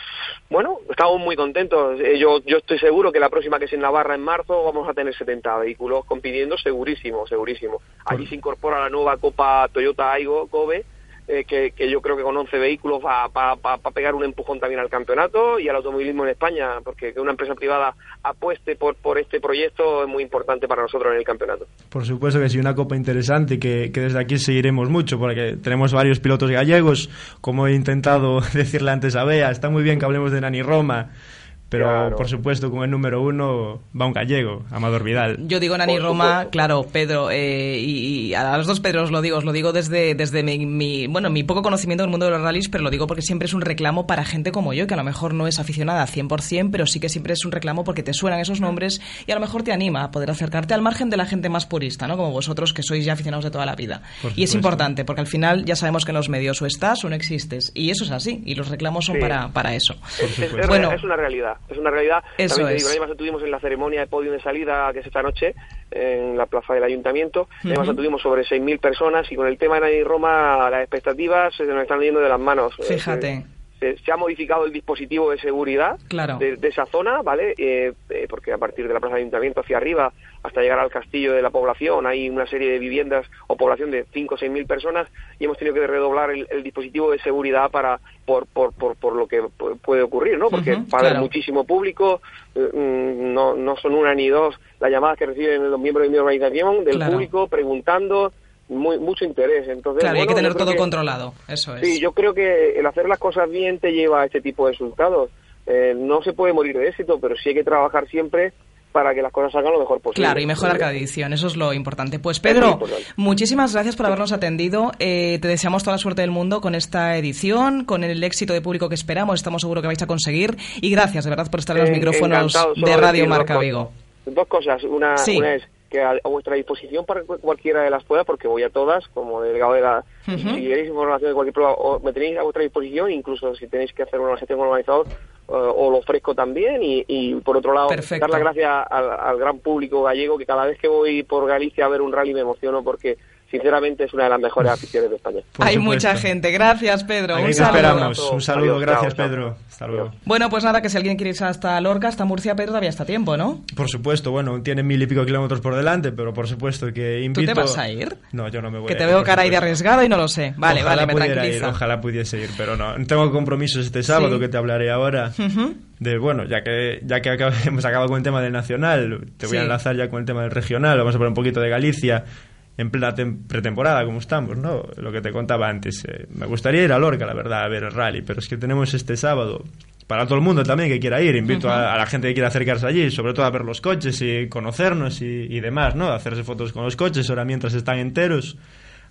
Bueno, estamos muy contentos. Eh, Yo, yo estoy seguro que la próxima que es en Navarra en marzo vamos a tener 70 vehículos compitiendo, segurísimo, segurísimo. Allí se incorpora la nueva Copa Toyota Aigo Kobe. Eh, que, que yo creo que con 11 vehículos va a pegar un empujón también al campeonato y al automovilismo en España, porque que una empresa privada apueste por, por este proyecto es muy importante para nosotros en el campeonato. Por supuesto que sí, una copa interesante que, que desde aquí seguiremos mucho, porque tenemos varios pilotos gallegos, como he intentado decirle antes a Bea, está muy bien que hablemos de Nani Roma, pero Claro. por supuesto con el número uno va un gallego, Amador Vidal. Yo digo Nani Por Roma, supuesto. claro, Pedro, eh, y, y a los dos Pedros lo digo, os lo digo desde, desde mi, mi- bueno, mi poco conocimiento del mundo de los rallies, pero lo digo porque siempre es un reclamo para gente como yo, que a lo mejor no es aficionada 100%, pero sí que siempre es un reclamo porque te suenan esos nombres y a lo mejor te anima a poder acercarte al margen de la gente más purista, ¿no? Como vosotros que sois ya aficionados de toda la vida. Por Y es importante, porque al final ya sabemos que en los medios o estás o no existes. Y eso es así, y los reclamos son Sí. para, para eso. Es, es- Bueno. es una realidad, es una realidad. Eso También es. digo, además estuvimos en la ceremonia de podio de salida que es esta noche en la plaza del ayuntamiento. Además tuvimos sobre 6.000 personas y con el tema de Roma las expectativas se nos están yendo de las manos. Eh, Fíjate. Se, se ha modificado el dispositivo de seguridad Claro. de, de esa zona, ¿vale? Eh, eh, porque a partir de la plaza del ayuntamiento hacia arriba hasta llegar al castillo de la población hay una serie de viviendas o población de 5 o 6 mil personas y hemos tenido que redoblar el, el dispositivo de seguridad para por, por, por, por lo que pu- puede ocurrir, ¿no? Porque Ujú, va a haber claro. muchísimo público, eh, mm, no, no son una ni dos las llamadas que reciben los miembros de mi organización, del Claro. público, preguntando, muy, mucho interés. Entonces, Claro, hay que tener todo que- controlado, eso es. Sí, yo creo que el hacer las cosas bien te lleva a este tipo de resultados. Eh, no se puede morir de éxito, pero sí hay que trabajar siempre para que las cosas salgan lo mejor posible. Claro, y mejorar cada edición, eso es lo importante. Pues Pedro, importante. muchísimas gracias por habernos atendido. Eh, te deseamos toda la suerte del mundo con esta edición, con el éxito de público que esperamos, estamos seguros que vais a conseguir. Y gracias, de verdad, por estar en los Eh, micrófonos de Radio dos Marca. Vigo. Dos cosas. Una, Sí. una es que a, a vuestra disposición para cu- cualquiera de las pruebas, porque voy a todas como delegado de la... Si queréis información de cualquier prueba, o me tenéis a vuestra disposición, incluso si tenéis que hacer una gestión con organizador, eh, o lo ofrezco también. Y, y por otro lado, Perfecto. dar las gracias al, al gran público gallego, que cada vez que voy por Galicia a ver un rally me emociono porque, sinceramente, es una de las mejores aficiones de España. Hay mucha gente. Gracias, Pedro. Un saludo. esperamos. Un saludo, Adiós, gracias chao. Pedro. Hasta luego. Bueno, pues nada, que si alguien quiere irse hasta Lorca, hasta Murcia, Pedro, todavía está a tiempo, ¿no? Por supuesto, bueno, tiene mil y pico kilómetros por delante, pero por supuesto que ¿Tú invito... te vas a ir? No, yo no me voy Que a te ir, veo por cara ahí de supuesto. arriesgada y no lo sé. Vale, ojalá vale, me pudiera ir, tranquiliza. ojalá pudiese ir, pero no. Tengo compromisos este sábado Sí. que te hablaré ahora. Ujú. De bueno, ya que ya que hemos acabado con el tema del nacional, te voy a Sí. enlazar ya con el tema del regional. Vamos a poner un poquito de Galicia en plena tem- pretemporada, como estamos, ¿no? Lo que te contaba antes. eh, me gustaría ir a Lorca, la verdad, a ver el rally, pero es que tenemos este sábado para todo el mundo también que quiera ir. Invito a, a la gente que quiera acercarse allí, sobre todo a ver los coches y conocernos y, y demás, ¿no? Hacerse fotos con los coches ahora mientras están enteros.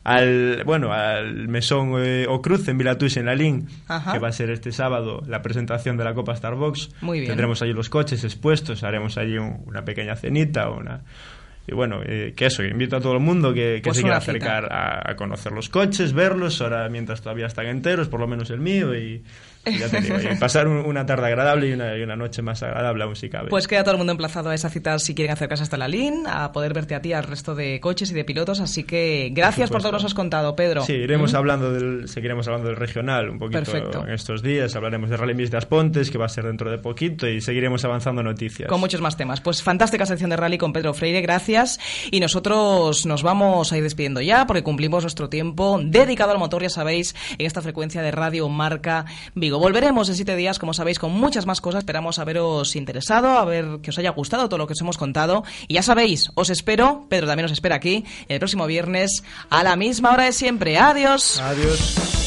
Al, bueno, al mesón eh, o Cruz en Vilatús en la Lin, Ajá. que va a ser este sábado la presentación de la Copa Starbucks. Muy bien. Tendremos allí los coches expuestos, haremos allí un- una pequeña cenita, una y bueno, eh, que eso, invito a todo el mundo que, que Pues se quiera acercar a, a conocer los coches, verlos, ahora mientras todavía están enteros, por lo menos el mío, y ya te digo, y pasar un- una tarde agradable y una, y una noche más agradable aún si cabe. Pues queda todo el mundo emplazado a esa cita si quieren acercarse hasta la LIN, a poder verte a ti, al resto de coches y de pilotos. Así que gracias por, supuesto. todo lo que has contado, Pedro. Sí, iremos ¿Mm? hablando del, seguiremos hablando del regional un poquito Perfecto. en estos días, hablaremos de Rally Mix de Aspontes, que va a ser dentro de poquito, y seguiremos avanzando noticias. Con muchos más temas. Pues fantástica sección de rally con Pedro Freire, gracias. Y nosotros nos vamos a ir despidiendo ya porque cumplimos nuestro tiempo dedicado al motor, ya sabéis, en esta frecuencia de Radio Marca Vigo. Volveremos en siete días, como sabéis, con muchas más cosas. Esperamos haberos interesado, a ver que os haya gustado todo lo que os hemos contado. Y ya sabéis, os espero, Pedro también os espera aquí, el próximo viernes a la misma hora de siempre. Adiós. Adiós.